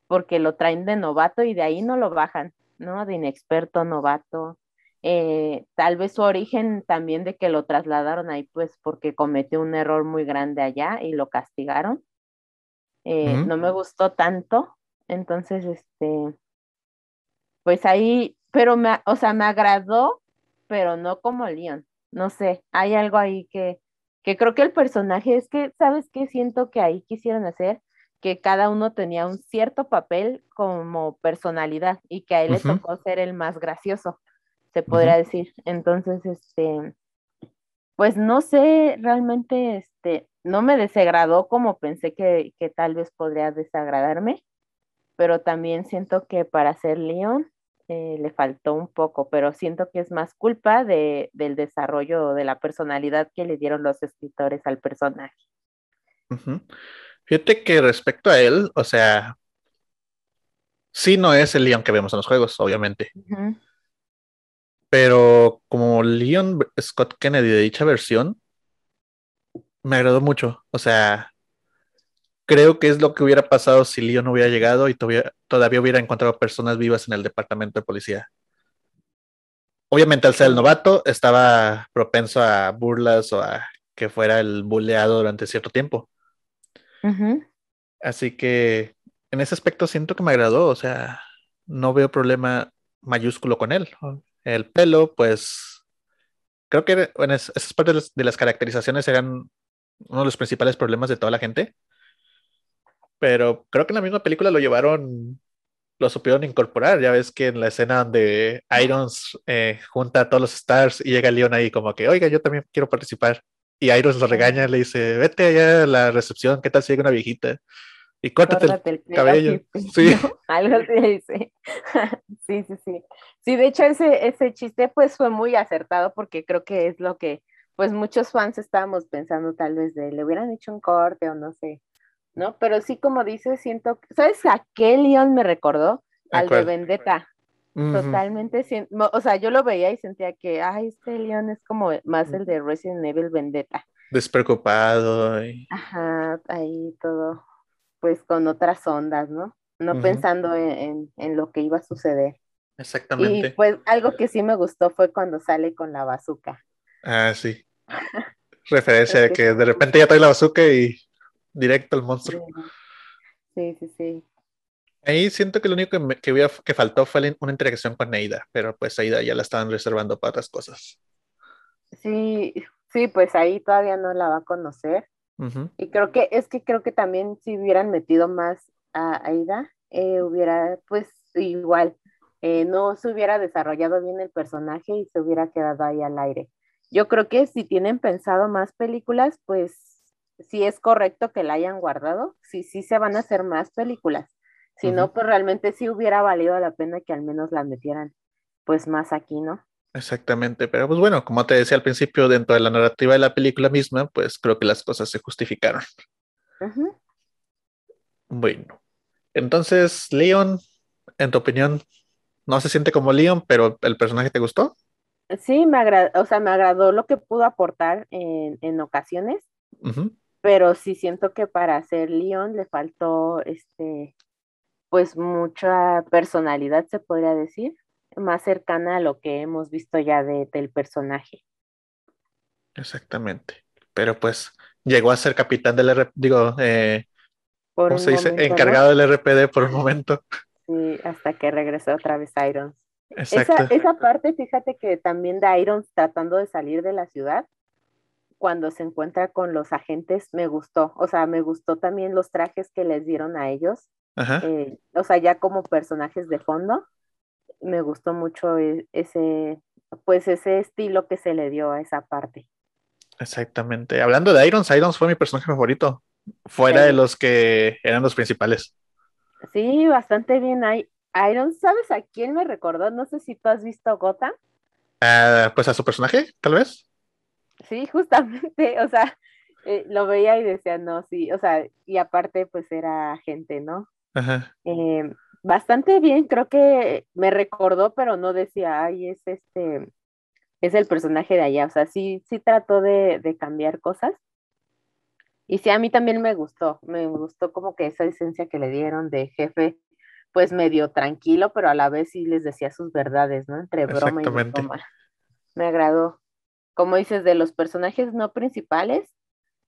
porque lo traen de novato y de ahí no lo bajan, ¿no? De inexperto, novato. Eh, tal vez su origen también de que lo trasladaron ahí, pues porque cometió un error muy grande allá y lo castigaron. Eh, no me gustó tanto, entonces, este, pues ahí, pero me, o sea, me agradó, pero no como Leon. No sé, hay algo ahí que, que creo que el personaje es que, ¿sabes qué? Siento que ahí quisieron hacer que cada uno tenía un cierto papel como personalidad y que a él le tocó ser el más gracioso, se podría decir. Entonces, este, pues no sé, realmente, este, no me desagradó como pensé que, que tal vez podría desagradarme, pero también siento que para ser León eh, le faltó un poco, pero siento que es más culpa de, del desarrollo de la personalidad que le dieron los escritores al personaje. Fíjate que respecto a él, o sea, sí no es el Leon que vemos en los juegos, obviamente. Pero como Leon Scott Kennedy de dicha versión, me agradó mucho. O sea, creo que es lo que hubiera pasado si Leon no hubiera llegado y todavía, todavía hubiera encontrado personas vivas en el departamento de policía. Obviamente, al ser el novato, estaba propenso a burlas o a que fuera el buleado durante cierto tiempo. Así que en ese aspecto siento que me agradó, o sea, no veo problema mayúsculo con él. El pelo, pues, creo que bueno, esas partes de las caracterizaciones eran uno de los principales problemas de toda la gente. Pero creo que en la misma película lo llevaron, lo supieron incorporar. Ya ves que en la escena donde Irons eh, junta a todos los stars y llega Leon ahí como que, oiga, yo también quiero participar. Y Irons lo regaña, le dice, vete allá a la recepción, ¿qué tal si llega una viejita? Y córtate, el, cabello. Sí. Algo así dice. sí, sí, sí. Sí, de hecho ese, ese chiste pues fue muy acertado porque creo que es lo que pues muchos fans estábamos pensando tal vez de le hubieran hecho un corte o no sé, ¿no? Pero sí, como dices, siento, ¿sabes a qué Leon me recordó? Al de Vendetta. Totalmente, o sea, yo lo veía y sentía que, ay, este Leon es como más el de Resident Evil Vendetta. Despreocupado. Ajá, ahí todo, pues con otras ondas, ¿no? No pensando en, lo que iba a suceder. Exactamente. Y pues algo que sí me gustó fue cuando sale con la bazooka. Ah, sí. Referencia de que de repente ya trae la bazooka y directo al monstruo. Sí, sí, sí. Ahí siento que lo único que, que, faltó fue una interacción con Aida, pero pues Aida ya la estaban reservando para otras cosas. Sí, sí, pues ahí todavía no la va a conocer. Y creo que es que creo que también si hubieran metido más a Aida, eh, hubiera pues igual, eh, no se hubiera desarrollado bien el personaje y se hubiera quedado ahí al aire. Yo creo que si tienen pensado más películas, pues si es correcto que la hayan guardado, sí, sí se van a hacer más películas. Si no, pues realmente sí hubiera valido la pena que al menos la metieran pues más aquí, ¿no? Exactamente, pero pues bueno, como te decía al principio, dentro de la narrativa de la película misma, pues creo que las cosas se justificaron. Bueno, entonces, Leon, en tu opinión, no se siente como Leon, pero el personaje te gustó? Sí, me agradó, o sea, me agradó lo que pudo aportar en, en ocasiones pero sí siento que para ser Leon le faltó este pues mucha personalidad se podría decir más cercana a lo que hemos visto ya de, del personaje. Exactamente. Pero pues llegó a ser capitán del RPD digo eh, ¿cómo se dice? encargado del RPD por un momento. Sí hasta que regresó otra vez Irons. Esa, esa parte fíjate que también de Irons tratando de salir de la ciudad cuando se encuentra con los agentes me gustó, o sea, me gustó también los trajes que les dieron a ellos, eh, o sea, ya como personajes de fondo, me gustó mucho e, ese, pues ese estilo que se le dio a esa parte. Exactamente. Hablando de Irons, Irons fue mi personaje favorito, fuera de los que eran los principales. Sí, bastante bien. Iron, ¿sabes a quién me recordó? No sé si tú has visto Gotham. Ah, pues a su personaje, tal vez. Sí, justamente, o sea, eh, lo veía y decía, no, sí, o sea, y aparte pues era gente, ¿no? Ajá. Eh, bastante bien, creo que me recordó, pero no decía, ay, es este, es el personaje de allá, o sea, sí, sí trató de, de cambiar cosas. Y sí, a mí también me gustó, me gustó como que esa esencia que le dieron de jefe, pues medio tranquilo, pero a la vez sí les decía sus verdades, ¿no? Entre broma y broma. Me agradó. Como dices, de los personajes no principales,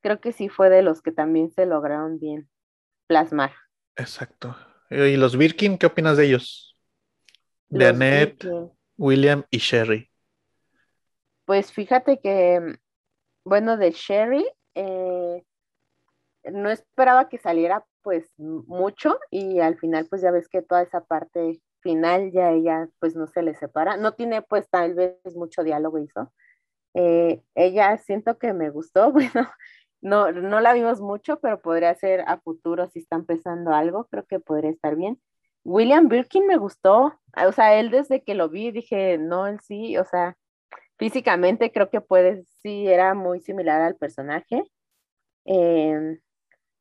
creo que sí fue de los que también se lograron bien plasmar. Exacto. ¿Y los Birkin, qué opinas de ellos? De Annette, William y Sherry. Pues fíjate que, bueno, de Sherry, eh, no esperaba que saliera pues mucho y al final pues ya ves que toda esa parte final ya ella pues no se le separa, no tiene pues tal vez mucho diálogo hizo. Eh, ella siento que me gustó, bueno, no, no la vimos mucho, pero podría ser a futuro si está empezando algo, creo que podría estar bien. William Birkin me gustó, o sea, él desde que lo vi dije, no, él sí, o sea, físicamente creo que puede, sí, era muy similar al personaje. Em,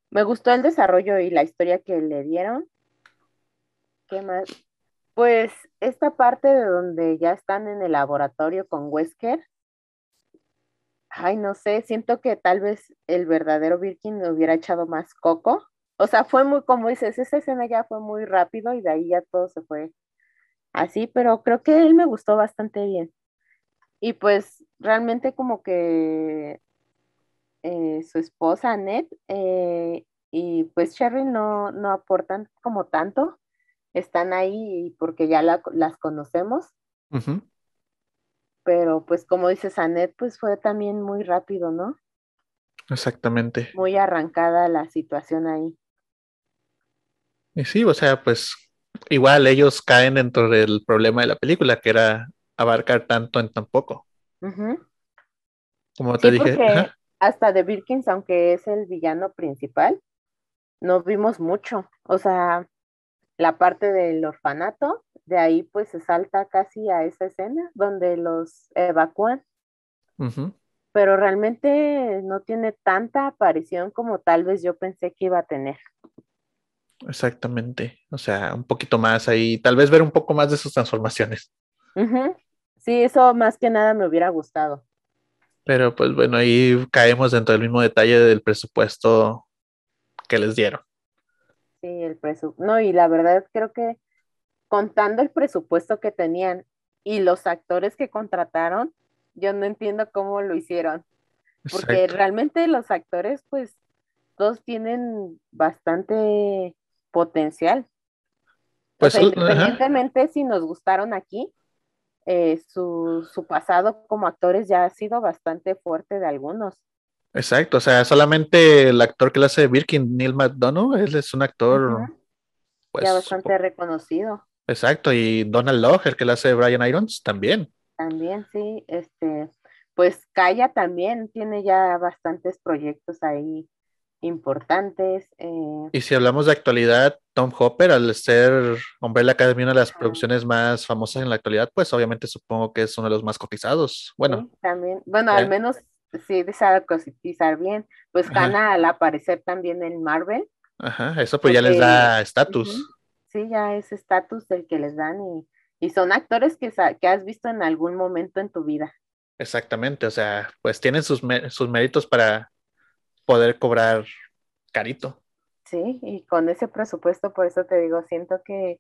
me gustó el desarrollo y la historia que le dieron. ¿Qué más? Pues esta parte de donde ya están en el laboratorio con Wesker, ay, no sé, siento que tal vez el verdadero Birkin hubiera echado más coco. O sea, fue muy, como dices, esa escena ya fue muy rápido y de ahí ya todo se fue así, pero creo que él me gustó bastante bien. Y pues realmente como que eh, su esposa, Annette, eh, y pues Sherry no, no aportan como tanto, están ahí porque ya las conocemos pero pues como dices, Annette, pues fue también muy rápido, ¿no? Exactamente. Muy arrancada la situación ahí. Y sí, o sea, pues igual ellos caen dentro del problema de la película, que era abarcar tanto en tan poco. Como te dije. Hasta de Birkins, aunque es el villano principal, no vimos mucho. O sea, la parte del orfanato, de ahí pues se salta casi a esa escena donde los evacúan. Pero realmente no tiene tanta aparición como tal vez yo pensé que iba a tener. Exactamente, o sea, un poquito más ahí, tal vez ver un poco más de sus transformaciones. Sí, eso más que nada me hubiera gustado. Pero pues bueno, ahí caemos dentro del mismo detalle del presupuesto que les dieron. Sí, el presupuesto. No, y la verdad creo que contando el presupuesto que tenían y los actores que contrataron, yo no entiendo cómo lo hicieron. Porque realmente los actores, pues, todos tienen bastante potencial. Pues, independientemente si nos gustaron aquí, eh, su, su pasado como actores ya ha sido bastante fuerte de algunos. Exacto, o sea, solamente el actor que le hace Birkin, Neil McDonough, él es un actor pues, ya bastante reconocido. Exacto, y Donald Lowe, el que le hace Brian Irons, también. También, sí, este, pues Kaya también tiene ya bastantes proyectos ahí importantes. Eh. Y si hablamos de actualidad, Tom Hopper, al ser Umbrella Academy una de las producciones más famosas en la actualidad, pues obviamente supongo que es uno de los más cotizados. Bueno. también, bueno, al menos sí de saber cotizar bien. Pues Hannah al aparecer también en Marvel. Ajá, eso pues ya les da estatus. Sí, ya es estatus del que les dan y, y son actores que, que, has visto en algún momento en tu vida. Exactamente, o sea, pues tienen sus, sus méritos para poder cobrar carito. Sí, y con ese presupuesto, por eso te digo, siento que,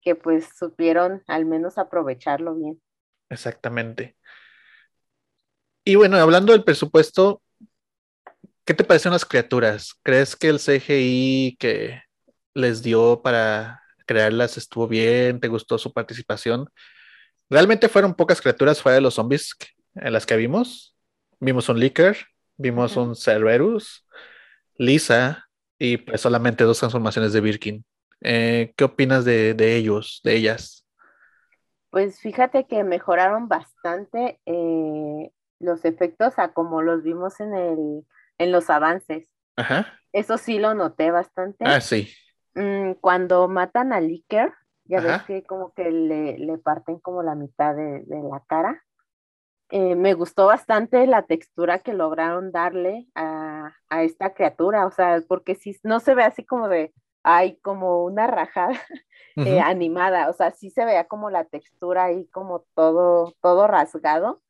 que pues supieron al menos aprovecharlo bien. Exactamente. Y bueno, hablando del presupuesto, ¿qué te parecen las criaturas? ¿Crees que el CGI que les dio para crearlas estuvo bien? ¿Te gustó su participación? Realmente fueron pocas criaturas fuera de los zombies en las que vimos. Vimos un Licker, vimos un Cerberus, Lisa y pues solamente dos transformaciones de Birkin. Eh, ¿Qué opinas de, ellos, de ellas? Pues fíjate que mejoraron bastante eh, los efectos a como los vimos en el en los avances. Ajá. Eso sí lo noté bastante. Ah, sí. Mm, cuando matan a Licker, ya ves que como que le, le, parten como la mitad de, de la cara. Eh, me gustó bastante la textura que lograron darle a, a, esta criatura, o sea, porque si no se ve así como de, hay como una rajada eh, animada, o sea, sí se veía como la textura ahí como todo, todo rasgado.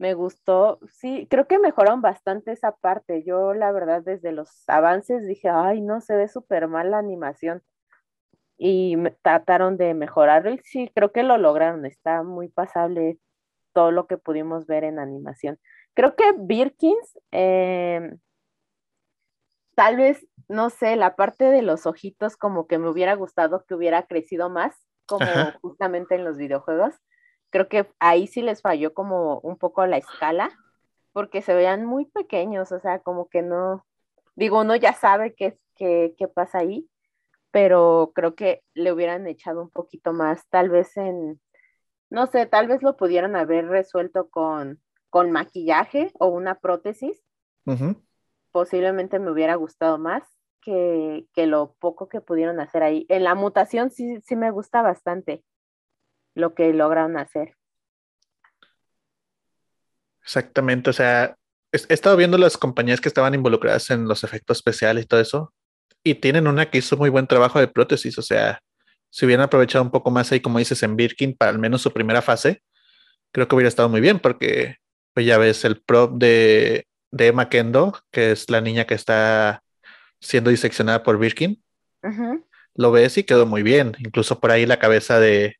Me gustó, sí, creo que mejoraron bastante esa parte. Yo la verdad desde los avances dije, ay, no, se ve súper mal la animación. Y trataron de mejorarlo y sí, creo que lo lograron. Está muy pasable todo lo que pudimos ver en animación. Creo que Birkins, em, tal vez, no sé, la parte de los ojitos como que me hubiera gustado que hubiera crecido más, como justamente en los videojuegos. Creo que ahí sí les falló como un poco la escala, porque se veían muy pequeños, o sea, como que no, digo, uno ya sabe qué, qué, qué pasa ahí, pero creo que le hubieran echado un poquito más, tal vez en, no sé, tal vez lo pudieran haber resuelto con, con maquillaje o una prótesis. Posiblemente me hubiera gustado más que, que, lo poco que pudieron hacer ahí. En la mutación sí, sí me gusta bastante lo que lograron hacer. Exactamente, o sea, he, estado viendo las compañías que estaban involucradas en los efectos especiales y todo eso, y tienen una que hizo muy buen trabajo de prótesis, o sea, si hubieran aprovechado un poco más ahí, como dices, en Birkin, para al menos su primera fase, creo que hubiera estado muy bien, porque pues ya ves el prop de, de Emma Kendo, que es la niña que está siendo diseccionada por Birkin. Lo ves y quedó muy bien. Incluso por ahí la cabeza de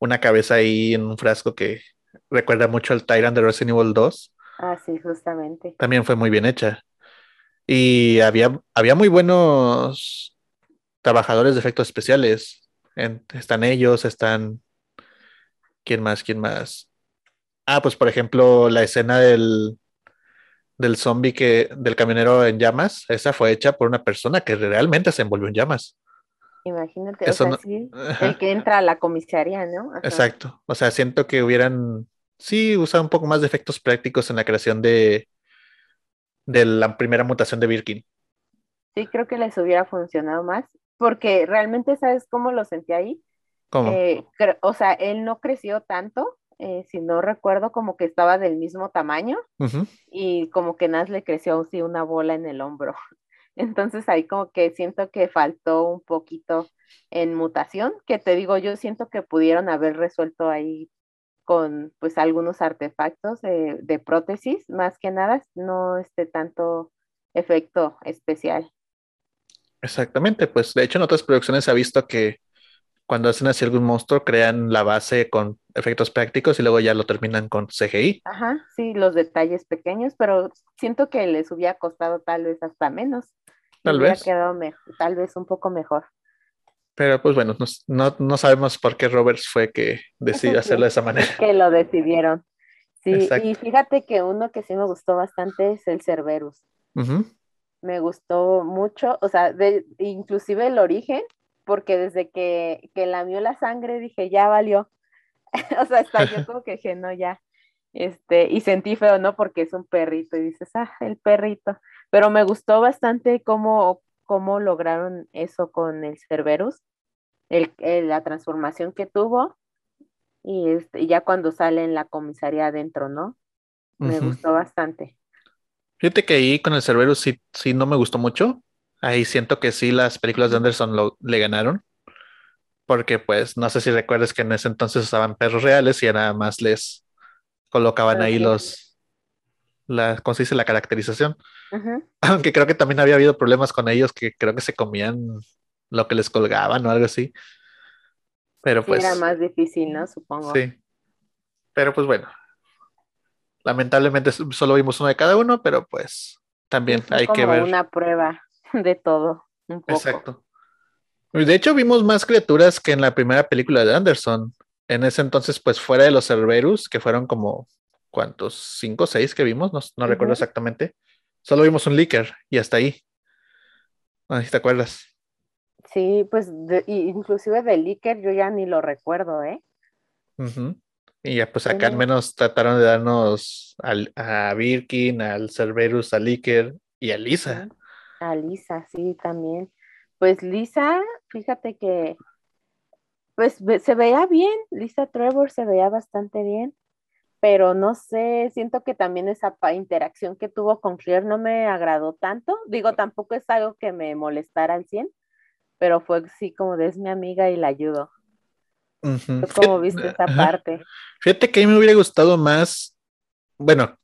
una cabeza ahí en un frasco que recuerda mucho al Tyrant de Resident Evil 2. Ah, sí, justamente. También fue muy bien hecha. Y había, había muy buenos trabajadores de efectos especiales están ellos, están... ¿Quién más? ¿Quién más? Ah, pues por ejemplo, la escena del, del zombie que, del camionero en llamas, esa fue hecha por una persona que realmente se envolvió en llamas. Imagínate, el que entra a la comisaría, ¿no? Exacto. O sea, siento que hubieran, sí, usado un poco más de efectos prácticos en la creación de, de la primera mutación de Birkin. Sí, creo que les hubiera funcionado más porque realmente, ¿sabes cómo lo sentí ahí? ¿Cómo? Eh, o sea, él no creció tanto, eh, si no recuerdo, como que estaba del mismo tamaño y como que Nas le creció así una bola en el hombro. Entonces ahí como que siento que faltó un poquito en mutación, que te digo, yo siento que pudieron haber resuelto ahí con pues algunos artefactos de, prótesis, más que nada, no este tanto efecto especial. Exactamente, pues de hecho en otras producciones se ha visto que cuando hacen así algún monstruo crean la base con efectos prácticos y luego ya lo terminan con CGI. Ajá, sí, los detalles pequeños, pero siento que les hubiera costado tal vez hasta menos. Tal hubiera vez. quedado mejor, tal vez un poco mejor. Pero pues bueno, no, no sabemos por qué Roberts fue que decidió hacerlo de esa manera. Que lo decidieron. Sí, y fíjate que uno que sí me gustó bastante es el Cerberus me gustó mucho, o sea, de, inclusive el origen, porque desde que, que lamió la sangre dije, ya valió. o sea, hasta yo como que dije, no, ya. Este, y sentí feo, ¿no? Porque es un perrito y dices, ah, el perrito. Pero me gustó bastante cómo, cómo lograron eso con el Cerberus, el, la transformación que tuvo y, este, ya cuando sale en la comisaría adentro, ¿no? Me gustó bastante. Fíjate que ahí con el Cerberus sí, sí no me gustó mucho. Ahí siento que sí las películas de Anderson lo, le ganaron. Porque pues no sé si recuerdas que en ese entonces usaban perros reales y nada más les colocaban ahí los, la, ¿cómo se dice? La caracterización. Aunque creo que también había habido problemas con ellos que creo que se comían lo que les colgaban o algo así. Pero pues. Era más difícil, ¿no? Supongo. Sí. Pero pues bueno, Lamentablemente solo vimos uno de cada uno, pero pues también hay que ver. Una prueba de todo. Un poco. Exacto. De hecho, vimos más criaturas que en la primera película de Anderson. En ese entonces, pues fuera de los Cerberus, que fueron como, ¿cuántos? ¿Cinco o seis que vimos? No, recuerdo exactamente. Solo vimos un Licker y hasta ahí. No si te acuerdas. Sí, pues inclusive de Licker yo ya ni lo recuerdo, ¿eh? Y ya pues acá al menos trataron de darnos al, a Birkin, al Cerberus, a Licker y a Lisa. A Lisa, sí, también. Pues Lisa, fíjate que pues se veía bien, Lisa Trevor se veía bastante bien, pero no sé, siento que también esa interacción que tuvo con Claire no me agradó tanto. Digo, tampoco es algo que me molestara al 100, pero fue así como de es mi amiga y la ayudo. ¿Cómo viste esa parte? Fíjate que a mí me hubiera gustado más, bueno,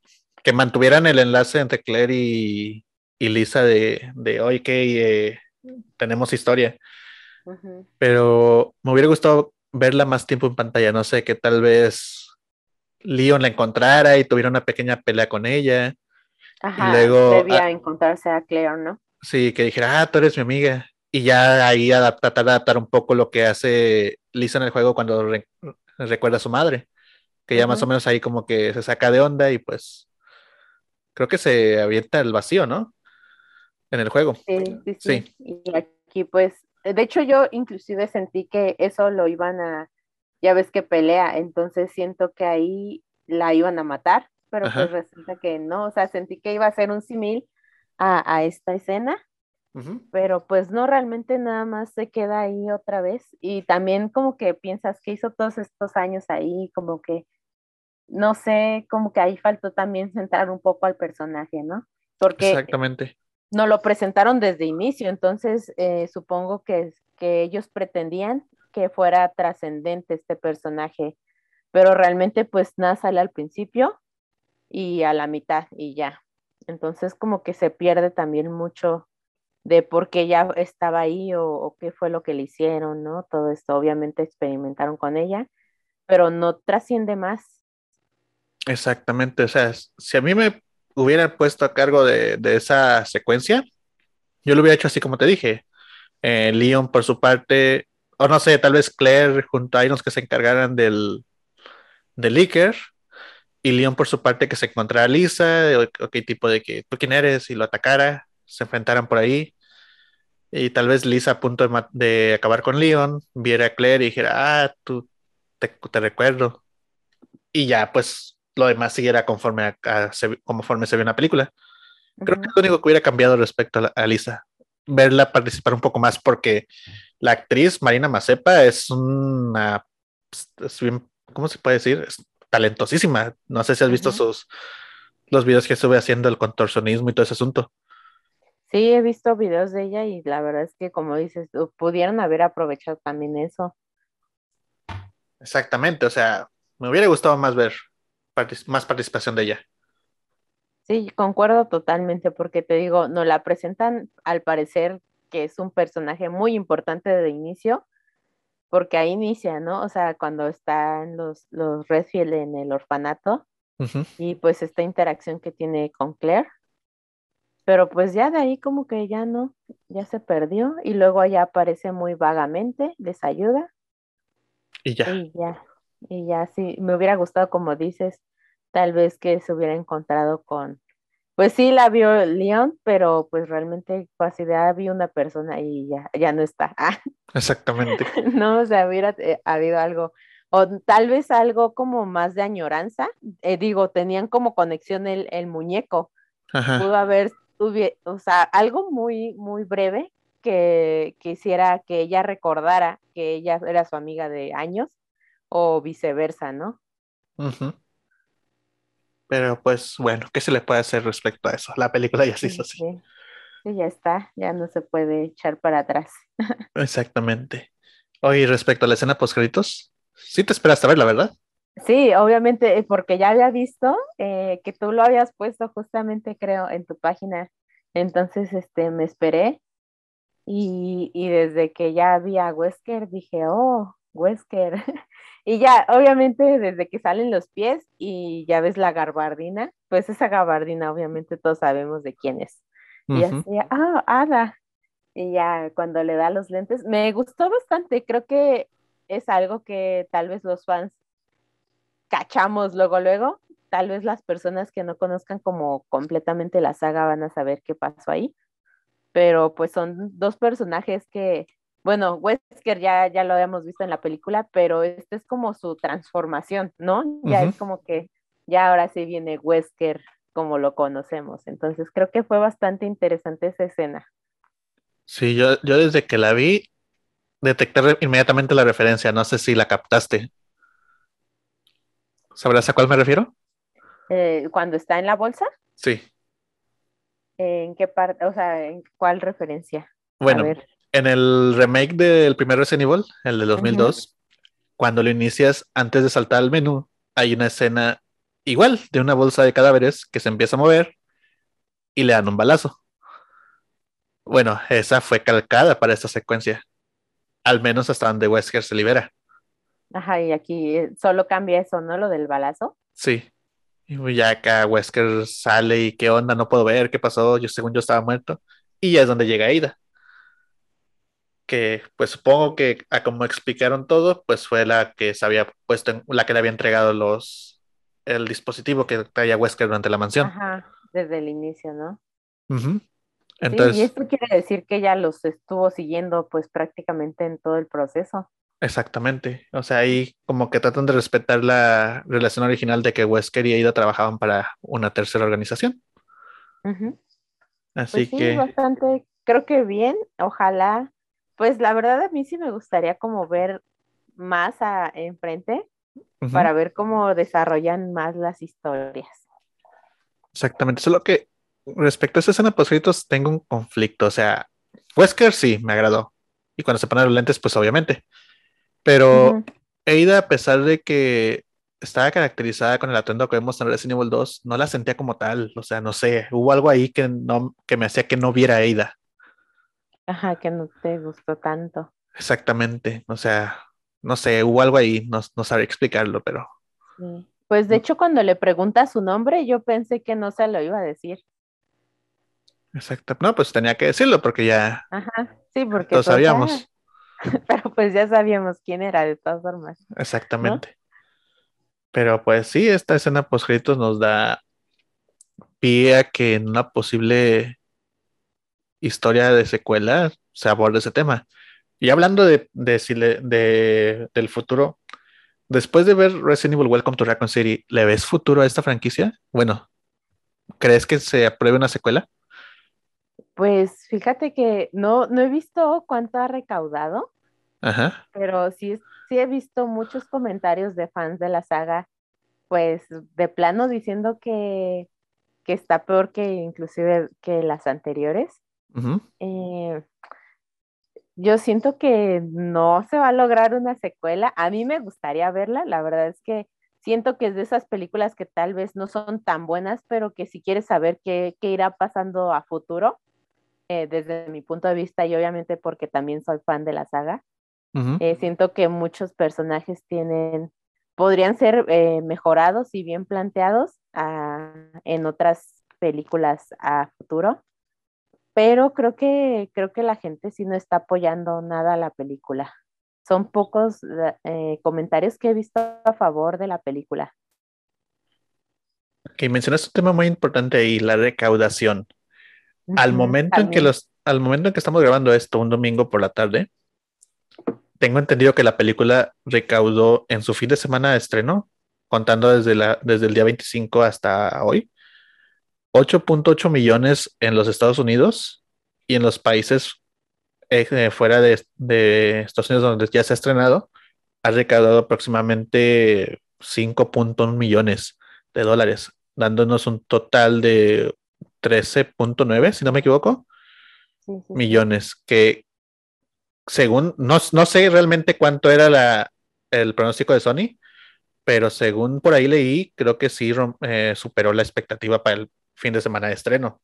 que mantuvieran el enlace entre Claire y, Lisa de, de hoy que eh, tenemos historia. Pero me hubiera gustado verla más tiempo en pantalla, no sé, que tal vez Leon la encontrara y tuviera una pequeña pelea con ella. Ajá, luego, debía ah, encontrarse a Claire, ¿no? Sí, que dijera, ah, tú eres mi amiga. Y ya ahí tratar de adaptar un poco lo que hace Lisa en el juego cuando recuerda a su madre. Que ya más o menos ahí como que se saca de onda y pues creo que se avienta el vacío, ¿no? En el juego. Sí, sí, sí. Y aquí pues, de hecho yo inclusive sentí que eso lo iban a, ya ves que pelea, entonces siento que ahí la iban a matar, pero pues resulta que no, o sea, sentí que iba a ser un simil a, esta escena, pero pues no, realmente nada más se queda ahí otra vez y también como que piensas que hizo todos estos años ahí, como que, no sé, como que ahí faltó también centrar un poco al personaje, ¿no? Porque Exactamente. No lo presentaron desde inicio, entonces eh, supongo que, que ellos pretendían que fuera trascendente este personaje, pero realmente pues nada sale al principio y a la mitad y ya. Entonces como que se pierde también mucho de por qué ya estaba ahí o, qué fue lo que le hicieron, ¿no? Todo esto obviamente experimentaron con ella, pero no trasciende más. Exactamente, o sea, si a mí me hubieran puesto a cargo de, esa secuencia, yo lo hubiera hecho así como te dije. Eh, Leon por su parte o no sé, tal vez Claire junto a Irons que se encargaran del, del Iker y Leon por su parte que se encontrara Lisa, o, qué tipo de que tú quién eres y lo atacara, se enfrentaran por ahí. Y tal vez Lisa a punto de, acabar con Leon, viera a Claire y dijera, ah, tú te, recuerdo. Y ya, pues lo demás siguiera conforme, a, se, conforme se ve una película. Creo que es lo único que hubiera cambiado respecto a, a Lisa. Verla participar un poco más porque la actriz Marina Macepa es una, es bien, ¿cómo se puede decir? Es talentosísima. No sé si has visto sus, los videos que sube haciendo el contorsionismo y todo ese asunto. Sí, he visto videos de ella y la verdad es que, como dices, pudieron haber aprovechado también eso. Exactamente, o sea, me hubiera gustado más ver más participación de ella. Sí, concuerdo totalmente, porque te digo, no la presentan al parecer que es un personaje muy importante de inicio, porque ahí inicia, ¿no? O sea, cuando están los, los Redfield en el orfanato y pues esta interacción que tiene con Claire. Pero pues ya de ahí como que ya no, ya se perdió y luego allá aparece muy vagamente, les ayuda. Y ya. Y ya, y ya sí, me hubiera gustado como dices, tal vez que se hubiera encontrado con, pues sí la vio León, pero pues realmente casi de ah, vi una persona y ya, ya no está. Exactamente. no, o sea, hubiera eh, habido algo, o tal vez algo como más de añoranza. Eh, digo, tenían como conexión el, el muñeco. Pudo haber, o sea, algo muy, muy breve que, que hiciera que ella recordara que ella era su amiga de años o viceversa, ¿no? Ajá. Pero pues bueno, ¿qué se le puede hacer respecto a eso? La película ya se hizo así. Sí. ya está, ya no se puede echar para atrás. Exactamente. Oye, respecto a la escena post créditos, sí te esperaste a verla, ¿verdad? Sí, obviamente, eh, porque ya había visto eh, que tú lo habías puesto justamente, creo, en tu página. Entonces, este, me esperé y, y desde que ya había Wesker dije, oh, Wesker. Y ya, obviamente, desde que salen los pies y ya ves la gabardina, pues esa gabardina, obviamente, todos sabemos de quién es. Y así, ah, Ada. Y ya cuando le da los lentes, me gustó bastante. Creo que es algo que tal vez los fans cachamos luego, luego. Tal vez las personas que no conozcan como completamente la saga van a saber qué pasó ahí. Pero pues son dos personajes que bueno, Wesker ya, ya lo habíamos visto en la película, pero este es como su transformación, ¿no? Ya es como que ya ahora sí viene Wesker como lo conocemos. Entonces creo que fue bastante interesante esa escena. Sí, yo, yo desde que la vi, detecté inmediatamente la referencia. No sé si la captaste. ¿Sabrás a cuál me refiero? Eh, cuando está en la bolsa. Sí. ¿En qué parte? O sea, ¿en cuál referencia? Bueno, en el remake del primer Resident Evil, el de 2002, cuando lo inicias antes de saltar al menú, hay una escena igual de una bolsa de cadáveres que se empieza a mover y le dan un balazo. Bueno, esa fue calcada para esta secuencia. Al menos hasta donde Wesker se libera. Ajá, y aquí eh, solo cambia eso, ¿no? Lo del balazo. Sí. Y ya acá Wesker sale y qué onda, no puedo ver qué pasó, yo según yo estaba muerto. Y ya es donde llega Aida. Que pues supongo que a como explicaron todo, pues fue la que se había puesto, la que le había entregado los el dispositivo que traía Wesker durante la mansión. Ajá, desde el inicio, ¿no? Entonces, y esto quiere decir que ella los estuvo siguiendo pues prácticamente en todo el proceso. Exactamente. O sea, ahí como que tratan de respetar la relación original de que Wesker y Aida trabajaban para una tercera organización. Así pues que. bastante, creo que bien. Ojalá. Pues la verdad a mí sí me gustaría como ver más a, enfrente para ver cómo desarrollan más las historias. Exactamente. Solo que respecto a esa escena post tengo un conflicto. O sea, Wesker sí me agradó. Y cuando se ponen los lentes, pues obviamente. Pero Eida, a pesar de que estaba caracterizada con el atuendo que vemos en Resident Evil 2, no la sentía como tal. O sea, no sé, hubo algo ahí que, no, que me hacía que no viera a. Ajá, que no te gustó tanto. Exactamente. O sea, no sé, hubo algo ahí, no, no sabría explicarlo, pero. Pues de hecho, cuando le pregunta su nombre, yo pensé que no se lo iba a decir. Exacto. No, pues tenía que decirlo porque ya. Ajá, sí, porque. Lo pues sabíamos. Pero pues ya sabíamos quién era de todas formas. Exactamente. Pero pues sí, esta escena post nos da pie a que en una posible historia de secuela se aborde ese tema. Y hablando de, de, del futuro, después de ver Resident Evil Welcome to Raccoon City, ¿le ves futuro a esta franquicia? Bueno, ¿crees que se apruebe una secuela? Pues fíjate que no, no he visto cuánto ha recaudado, Ajá. pero sí, sí he visto muchos comentarios de fans de la saga, pues de plano diciendo que, que está peor que inclusive que las anteriores. Eh, yo siento que no se va a lograr una secuela. A mí me gustaría verla, la verdad es que siento que es de esas películas que tal vez no son tan buenas, pero que si quieres saber qué, qué irá pasando a futuro, eh, desde mi punto de vista y obviamente porque también soy fan de la saga. Eh, siento que muchos personajes tienen, podrían ser eh, mejorados y bien planteados ah, en otras películas a futuro, pero creo que, creo que la gente sí no está apoyando nada a la película. Son pocos comentarios que he visto a favor de la película. Que mencionas un tema muy importante ahí, la recaudación. Al momento en que los, al momento en que estamos grabando esto, un domingo por la tarde, tengo entendido que la película recaudó en su fin de semana de estreno, contando desde, la, desde el día 25 hasta hoy, 8.8 millones en los Estados Unidos y en los países eh, fuera de, de, Estados Unidos donde ya se ha estrenado, ha recaudado aproximadamente 5.1 millones de dólares, dándonos un total de 13.9, si no me equivoco, millones, que según, no, no, sé realmente cuánto era la, el pronóstico de Sony, pero según por ahí leí, creo que sí eh, superó la expectativa para el fin de semana de estreno.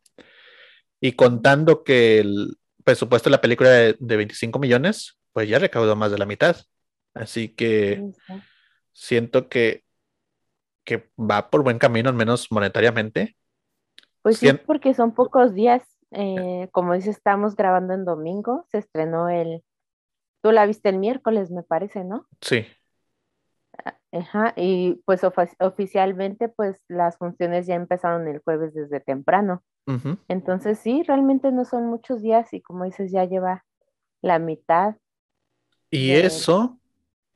Y contando que el presupuesto de la película de, de 25 millones, pues ya recaudó más de la mitad. Así que siento que, que va por buen camino, al menos monetariamente. Pues sí, porque son pocos días. Eh, como dice, estamos grabando en domingo. Se estrenó el. Tú la viste el miércoles, me parece, ¿no? Sí. Ajá, y pues oficialmente, pues las funciones ya empezaron el jueves desde temprano. Entonces, sí, realmente no son muchos días y como dices, ya lleva la mitad. Y eso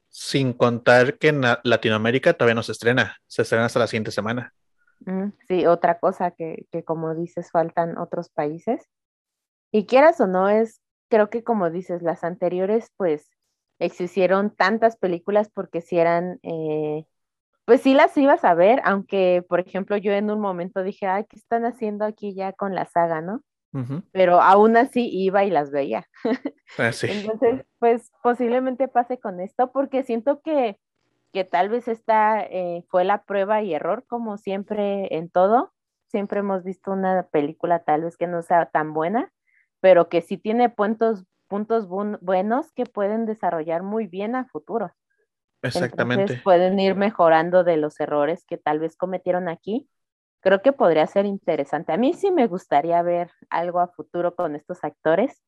sin contar que en Latinoamérica todavía no se estrena, se estrena hasta la siguiente semana. Mm, sí, otra cosa que, que, como dices, faltan otros países. Y quieras o no, es creo que como dices, las anteriores pues existieron tantas películas porque si eran, eh, pues sí las ibas a ver, aunque por ejemplo yo en un momento dije, ay, ¿qué están haciendo aquí ya con la saga, no? Pero aún así iba y las veía. Ah, Entonces, pues posiblemente pase con esto porque siento que, que tal vez esta eh, fue la prueba y error como siempre en todo. Siempre hemos visto una película tal vez que no sea tan buena, pero que sí tiene puntos, puntos buenos que pueden desarrollar muy bien a futuro. Exactamente. Entonces pueden ir mejorando de los errores que tal vez cometieron aquí. Creo que podría ser interesante. A mí sí me gustaría ver algo a futuro con estos actores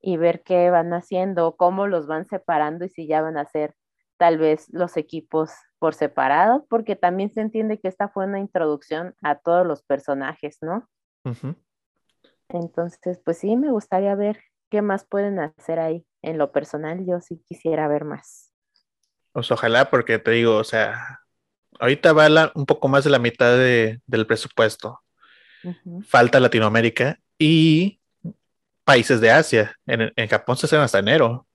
y ver qué van haciendo, cómo los van separando y si ya van a ser tal vez los equipos por separado, porque también se entiende que esta fue una introducción a todos los personajes, ¿no? Entonces, pues sí, me gustaría ver qué más pueden hacer ahí. En lo personal, yo sí quisiera ver más. Pues ojalá, porque te digo, o sea, ahorita va un poco más de la mitad del presupuesto. Falta Latinoamérica y países de Asia. En, Japón se hacen hasta enero.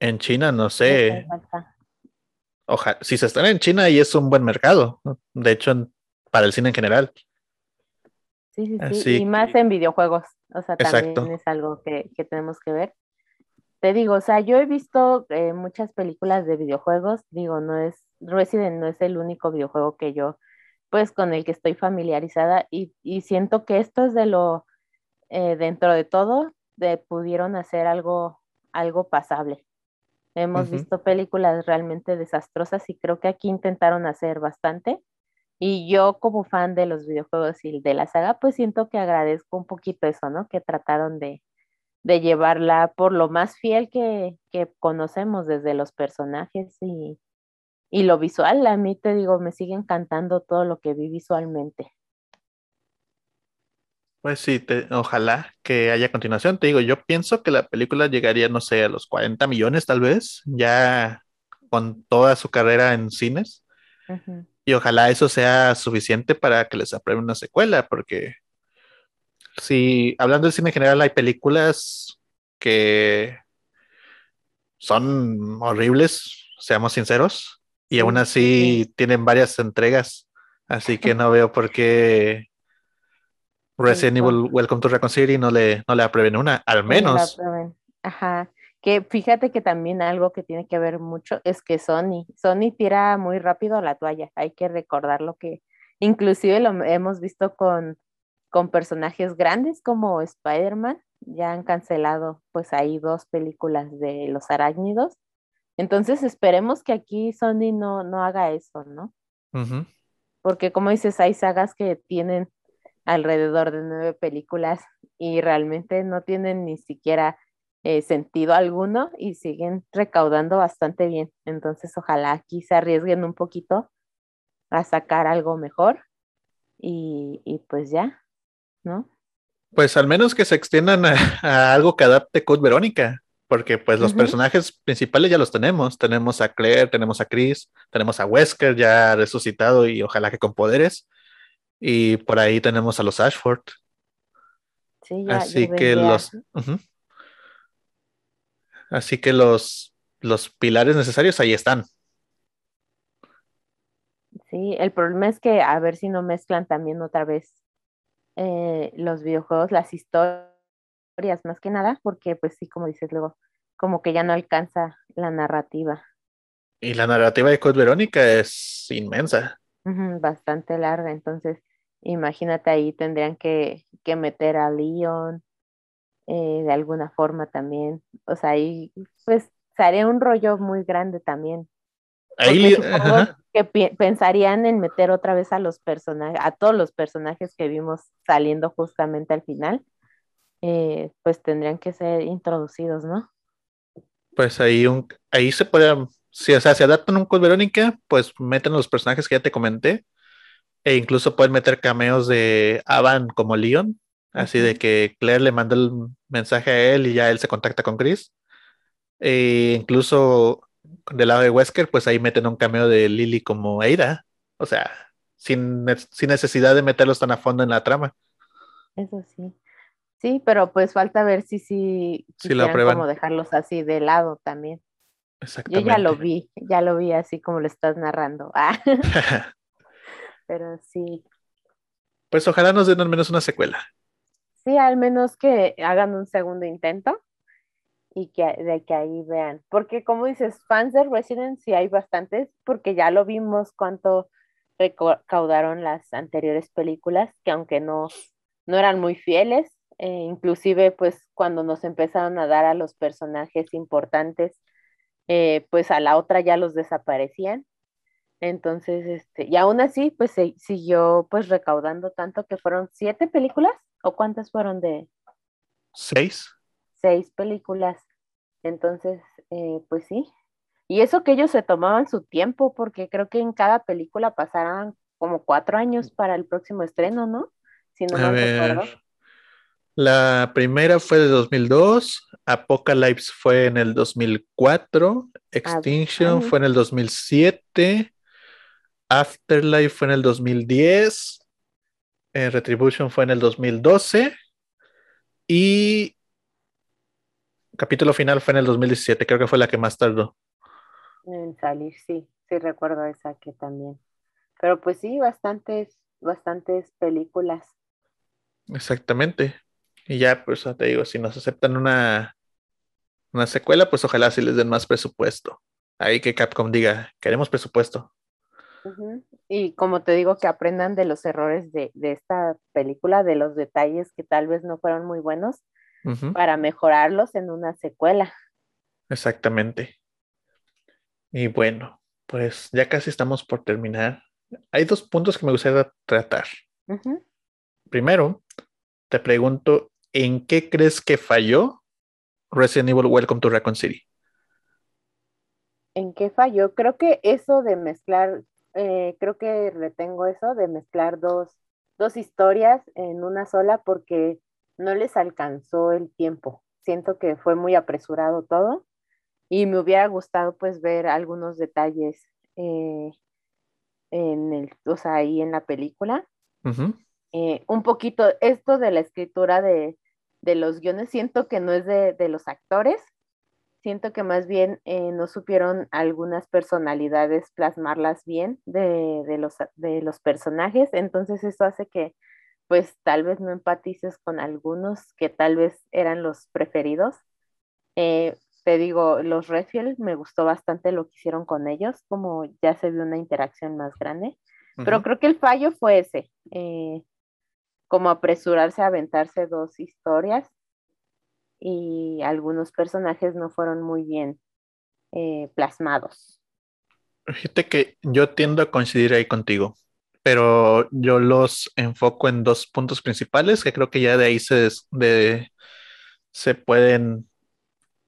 En China, no sé. Ojalá, si se están en China, ahí es un buen mercado. De hecho, para el cine en general. Sí, sí, sí. y más en videojuegos. O sea, también es algo que, tenemos que ver. Te digo, o sea, yo he visto eh, muchas películas de videojuegos. Digo, no es, Resident no es el único videojuego que yo, pues, con el que estoy familiarizada. Y, siento que esto es de lo, eh, dentro de todo, de, pudieron hacer algo, algo pasable. Hemos visto películas realmente desastrosas y creo que aquí intentaron hacer bastante y yo como fan de los videojuegos y de la saga, pues siento que agradezco un poquito eso, ¿no? Que trataron de, llevarla por lo más fiel que, conocemos desde los personajes y, y lo visual. A mí te digo, me sigue encantando todo lo que vi visualmente. Pues sí, ojalá que haya continuación. Te digo, yo pienso que la película llegaría, no sé, a los 40 millones tal vez, ya con toda su carrera en cines. Y ojalá eso sea suficiente para que les aprueben una secuela, porque si hablando del cine en general hay películas que son horribles, seamos sinceros, y aún así tienen varias entregas, así que no veo por qué Resident Evil Welcome to Raccoon City no le, no le aprueben una, al menos. Ajá. Que fíjate que también algo que tiene que ver mucho es que Sony, Sony tira muy rápido la toalla. Hay que recordar lo que inclusive lo hemos visto con, con personajes grandes como Spider-Man. Ya han cancelado pues ahí dos películas de los arácnidos. Entonces esperemos que aquí Sony no, no haga eso, ¿no? Porque como dices, hay sagas que tienen alrededor de nueve películas y realmente no tienen ni siquiera eh, sentido alguno y siguen recaudando bastante bien. Entonces, ojalá aquí se arriesguen un poquito a sacar algo mejor y, pues ya, ¿no? Pues al menos que se extiendan a, algo que adapte Code Verónica, porque pues los personajes principales ya los tenemos. Tenemos a Claire, tenemos a Chris, tenemos a Wesker ya resucitado y ojalá que con poderes. Y por ahí tenemos a los Ashford. Sí, ya, Así que los... Así que los, los pilares necesarios ahí están. Sí, el problema es que a ver si no mezclan también otra vez eh, los videojuegos, las historias más que nada, porque pues sí, como dices luego, como que ya no alcanza la narrativa. Y la narrativa de Code Verónica es inmensa. bastante larga, entonces imagínate ahí tendrían que, que meter a Leon, eh, de alguna forma también. O sea, ahí pues sería un rollo muy grande también. Ahí que pensarían en meter otra vez a los personajes, a todos los personajes que vimos saliendo justamente al final, eh, pues tendrían que ser introducidos, ¿no? Pues ahí un, ahí se puede, si o sea, se adaptan un con Verónica, pues meten los personajes que ya te comenté, e incluso pueden meter cameos de Avan como Leon, Así de que Claire le manda el mensaje a él y ya él se contacta con Chris. E incluso del lado de Wesker, pues ahí meten un cameo de Lily como Ada. O sea, sin, sin necesidad de meterlos tan a fondo en la trama. Eso sí. Sí, pero pues falta ver si si, si la prueban. como dejarlos así de lado también. Exactamente. Yo ya lo vi, ya lo vi así como lo estás narrando. Ah. pero sí. Pues ojalá nos den al menos una secuela. Sí, al menos que hagan un segundo intento y que de que ahí vean. Porque como dices, fans de Resident sí hay bastantes, porque ya lo vimos cuánto recaudaron las anteriores películas, que aunque no, no eran muy fieles, eh, inclusive pues cuando nos empezaron a dar a los personajes importantes, eh, pues a la otra ya los desaparecían. Entonces, este, y aún así, pues se, siguió pues recaudando tanto que fueron siete películas, o cuántas fueron de... Seis. Seis películas. Entonces, eh, pues sí, y eso que ellos se tomaban su tiempo, porque creo que en cada película pasaran como cuatro años para el próximo estreno, ¿no? Si no me La primera fue de 2002, Apocalypse fue en el 2004, Extinction fue en el 2007, Afterlife fue en el 2010, eh, Retribution fue en el 2012 y capítulo final fue en el 2017, creo que fue la que más tardó. En salir, sí, sí recuerdo esa que también. Pero pues sí, bastantes, bastantes películas. Exactamente. Y ya, pues te digo, si nos aceptan una, una secuela, pues ojalá sí les den más presupuesto. Ahí que Capcom diga, queremos presupuesto. Y como te digo, que aprendan de los errores de, de, esta película, de los detalles que tal vez no fueron muy buenos, para mejorarlos en una secuela. Exactamente. Y bueno, pues ya casi estamos por terminar. Hay dos puntos que me gustaría tratar. Primero, te pregunto, ¿en qué crees que falló Resident Evil Welcome to Raccoon City? ¿En qué falló? Creo que eso de mezclar, eh, creo que retengo eso de mezclar dos, dos historias en una sola porque no les alcanzó el tiempo. Siento que fue muy apresurado todo y me hubiera gustado pues ver algunos detalles eh, en el, o sea, ahí en la película. Eh, un poquito esto de la escritura de, los guiones, siento que no es de, los actores, siento que más bien eh, no supieron algunas personalidades plasmarlas bien de, los, de los personajes, entonces eso hace que pues tal vez no empatices con algunos que tal vez eran los preferidos. Te digo, los Redfield me gustó bastante lo que hicieron con ellos, como ya se vio una interacción más grande, pero creo que el fallo fue ese, eh, como apresurarse a aventarse dos historias y algunos personajes no fueron muy bien eh, plasmados. Fíjate que yo tiendo a coincidir ahí contigo, pero yo los enfoco en dos puntos principales que creo que ya de ahí se, de, se pueden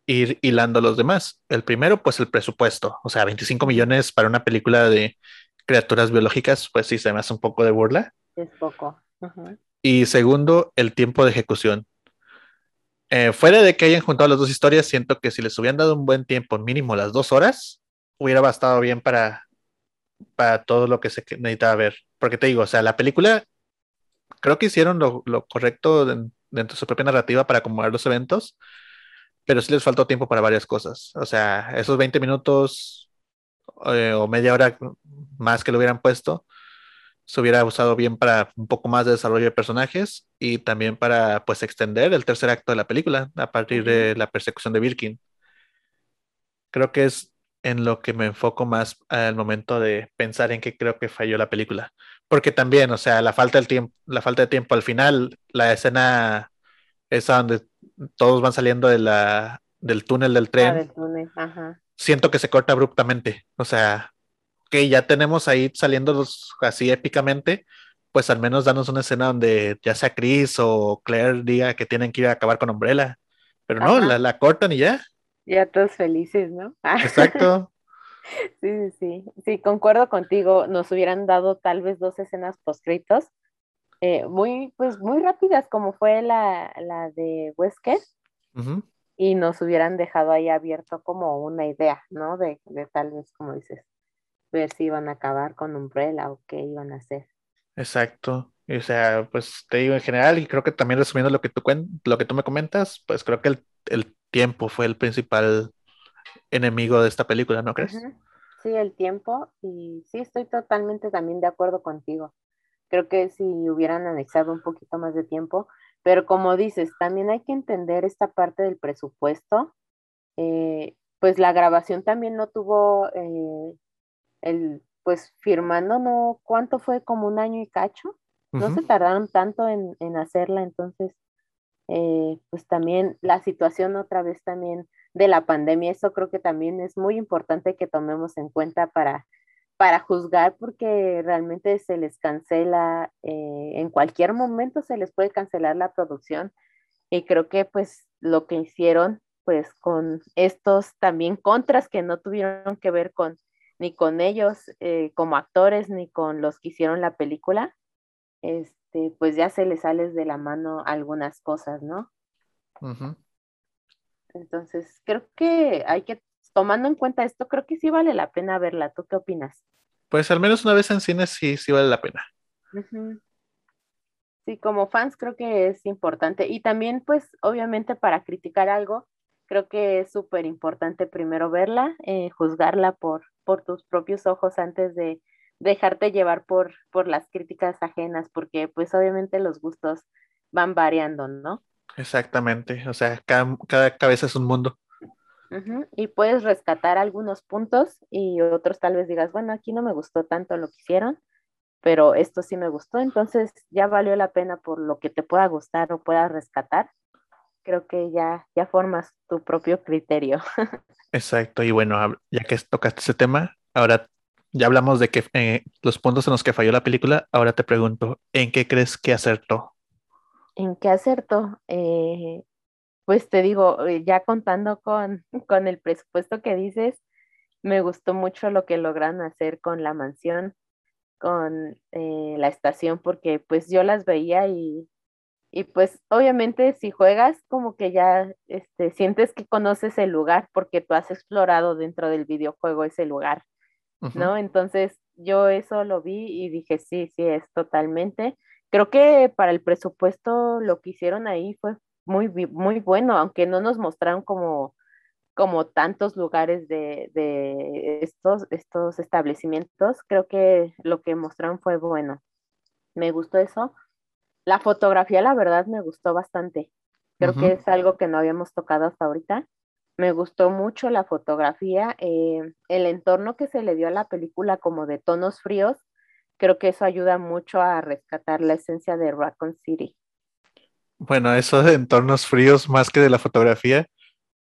ir hilando los demás. El primero, pues el presupuesto, o sea, 25 millones para una película de criaturas biológicas, pues sí, se me hace un poco de burla. Es poco. Y segundo, el tiempo de ejecución. Eh, fuera de que hayan juntado las dos historias, siento que si les hubieran dado un buen tiempo, mínimo las dos horas, hubiera bastado bien para, para todo lo que se necesitaba ver. Porque te digo, o sea, la película, creo que hicieron lo, correcto dentro de su propia narrativa para acomodar los eventos, pero sí les faltó tiempo para varias cosas. O sea, esos 20 minutos eh, o media hora más que lo hubieran puesto, se hubiera usado bien para un poco más de desarrollo de personajes y también para pues extender el tercer acto de la película a partir de la persecución de Birkin. Creo que es en lo que me enfoco más al momento de pensar en qué creo que falló la película. Porque también, o sea, la falta, del tiempo, la falta de tiempo al final, la escena esa donde todos van saliendo de la, del túnel del tren. Ah, Siento que se corta abruptamente. O sea, que ya tenemos ahí saliendo así épicamente, pues al menos danos una escena donde ya sea Chris o Claire diga que tienen que ir a acabar con Umbrella. Pero no, la, la, cortan y ya. Ya todos felices, ¿no? Exacto. sí, sí, sí, concuerdo contigo. Nos hubieran dado tal vez dos escenas poscritos eh, muy, pues muy rápidas, como fue la, la de Wesker, y nos hubieran dejado ahí abierto como una idea, ¿no? De, de, tal vez, como dices, ver si iban a acabar con Umbrella o qué iban a hacer. Exacto. O sea, pues te digo en general, y creo que también resumiendo lo que tú, lo que tú me comentas, pues creo que el, tiempo fue el principal enemigo de esta película, ¿no crees? Sí, el tiempo, y sí, estoy totalmente también de acuerdo contigo. Creo que si hubieran anexado un poquito más de tiempo, pero como dices, también hay que entender esta parte del presupuesto. Eh, pues la grabación también no tuvo eh, el, pues firmando, no, ¿cuánto fue? Como un año y cacho. No se tardaron tanto en, hacerla, entonces, eh, pues también la situación otra vez también de la pandemia, eso creo que también es muy importante que tomemos en cuenta para, para juzgar, porque realmente se les cancela, eh, en cualquier momento se les puede cancelar la producción, y creo que pues lo que hicieron pues con estos también contras que no tuvieron que ver con ni con ellos eh, como actores ni con los que hicieron la película, este, pues ya se les sales de la mano algunas cosas, ¿no? Entonces, creo que hay que, tomando en cuenta esto, creo que sí vale la pena verla. ¿Tú qué opinas? Pues al menos una vez en cine sí, sí vale la pena. Sí, como fans creo que es importante. Y también, pues, obviamente para criticar algo, creo que es súper importante primero verla, eh, juzgarla por, por tus propios ojos antes de dejarte llevar por, por las críticas ajenas, porque pues obviamente los gustos van variando, ¿no? Exactamente, o sea, cada, cada cabeza es un mundo. Y puedes rescatar algunos puntos y otros tal vez digas, bueno, aquí no me gustó tanto lo que hicieron, pero esto sí me gustó, entonces ya valió la pena por lo que te pueda gustar o puedas rescatar. Creo que ya, ya formas tu propio criterio. Exacto, y bueno, ya que tocaste ese tema, ahora ya hablamos de que eh, los puntos en los que falló la película, ahora te pregunto, ¿en qué crees que acertó? ¿En qué acertó? Eh, pues te digo, eh, ya contando con, con el presupuesto que dices, me gustó mucho lo que logran hacer con la mansión, con la estación, porque pues yo las veía y, y pues obviamente si juegas como que ya este, sientes que conoces el lugar porque tú has explorado dentro del videojuego ese lugar. ¿no? Entonces yo eso lo vi y dije, sí, sí, es totalmente. Creo que para el presupuesto lo que hicieron ahí fue muy, muy bueno, aunque no nos mostraron como, como tantos lugares de, de estos, estos establecimientos, creo que lo que mostraron fue bueno. Me gustó eso. La fotografía, la verdad, me gustó bastante. Creo que es algo que no habíamos tocado hasta ahorita. Me gustó mucho la fotografía, eh, el entorno que se le dio a la película como de tonos fríos, creo que eso ayuda mucho a rescatar la esencia de Raccoon City. Bueno, eso de entornos fríos más que de la fotografía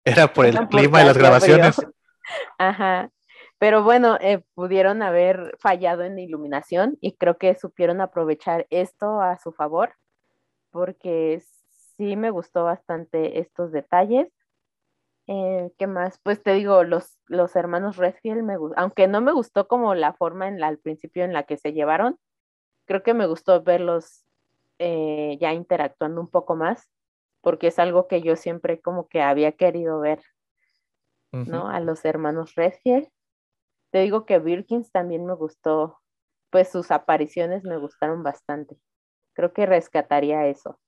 era por el clima y las grabaciones. Ajá. Pero bueno, eh, pudieron haber fallado en la iluminación y creo que supieron aprovechar esto a su favor, porque sí me gustó bastante estos detalles. Eh, ¿Qué más? Pues te digo, los, los hermanos Redfield, me aunque no me gustó como la forma en la, al principio en la que se llevaron, creo que me gustó verlos eh, ya interactuando un poco más, porque es algo que yo siempre como que había querido ver, ¿no? A los hermanos Redfield. Te digo que Birkins también me gustó, pues sus apariciones me gustaron bastante. Creo que rescataría eso.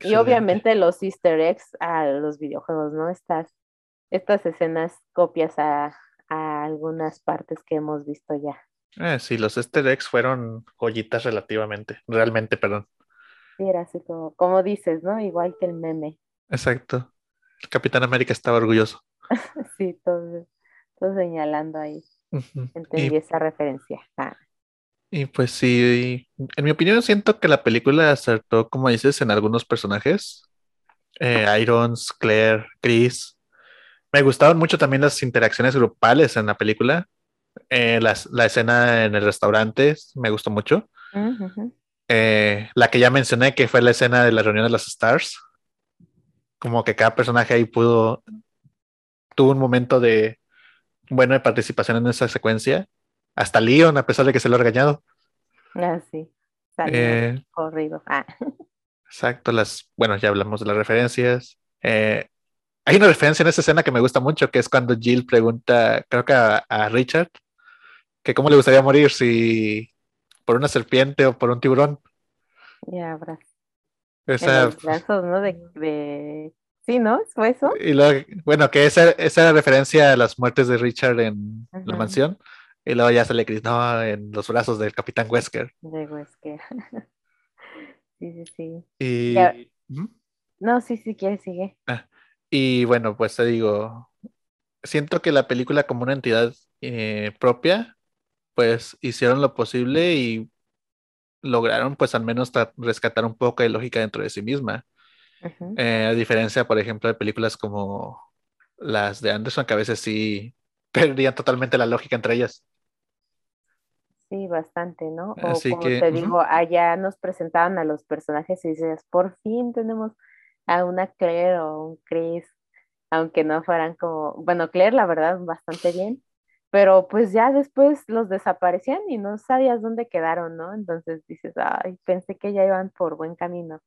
Y obviamente los easter eggs a los videojuegos, ¿no? Estas, estas escenas copias a, algunas partes que hemos visto ya. Eh, sí, los easter eggs fueron joyitas relativamente, realmente, perdón. Sí, era así como, como dices, ¿no? Igual que el meme. Exacto. El Capitán América estaba orgulloso. sí, todo, señalando ahí. Entendí esa referencia. Ah. Y pues sí, en mi opinión siento que la película acertó, como dices, en algunos personajes. Eh, Irons, Claire, Chris. Me gustaron mucho también las interacciones grupales en la película. Eh, la escena en el restaurante me gustó mucho. Eh, la que ya mencioné, que fue la escena de la reunión de los Stars. Como que cada personaje ahí pudo, tuvo un momento de, bueno, de participación en esa secuencia hasta Leon, a pesar de que se lo ha regañado. Ah, sí. Eh, corrido. Ah. Exacto, las, bueno, ya hablamos de las referencias. Eh, hay una referencia en esa escena que me gusta mucho, que es cuando Jill pregunta, creo que a, Richard, que cómo le gustaría morir si por una serpiente o por un tiburón. Ya, brazos. los brazos, ¿no? De, Sí, ¿no? ¿Fue eso? Y luego, bueno, que esa, esa era referencia a las muertes de Richard en la mansión. Y luego ya se le gritó en los brazos del Capitán Wesker. De Wesker. sí, sí, sí. Y... No, sí, sí, quiere, sigue. Ah, y bueno, pues te digo, siento que la película como una entidad eh, propia, pues hicieron lo posible y lograron pues al menos rescatar un poco de lógica dentro de sí misma. Eh, a diferencia, por ejemplo, de películas como las de Anderson, que a veces sí perdían totalmente la lógica entre ellas. Sí, bastante, ¿no? O como te digo, allá nos presentaban a los personajes y dices, por fin tenemos a una Claire o un Chris, aunque no fueran como, bueno, Claire la verdad bastante bien, pero pues ya después los desaparecían y no sabías dónde quedaron, ¿no? Entonces dices, ay, pensé que ya iban por buen camino.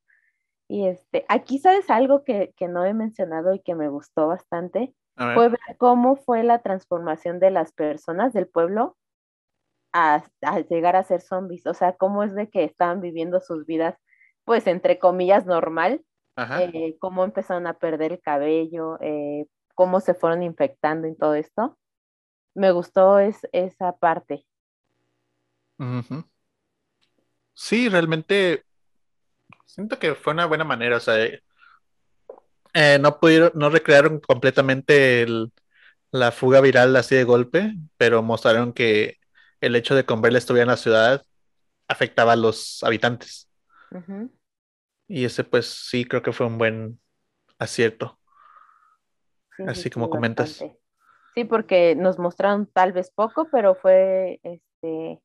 Y este, aquí sabes algo que, no he mencionado y que me gustó bastante, fue ver cómo fue la transformación de las personas del pueblo a, llegar a ser zombies, o sea, cómo es de que estaban viviendo sus vidas, pues entre comillas, normal, eh, cómo empezaron a perder el cabello, eh, cómo se fueron infectando y todo esto. Me gustó es, esa parte. Sí, realmente siento que fue una buena manera, o sea, eh, no pudieron, no recrearon completamente la fuga viral así de golpe, pero mostraron que el hecho de que Umbrella estuviera en la ciudad afectaba a los habitantes. Y ese pues sí creo que fue un buen acierto. así como comentas. Sí, porque nos mostraron tal vez poco, pero fue este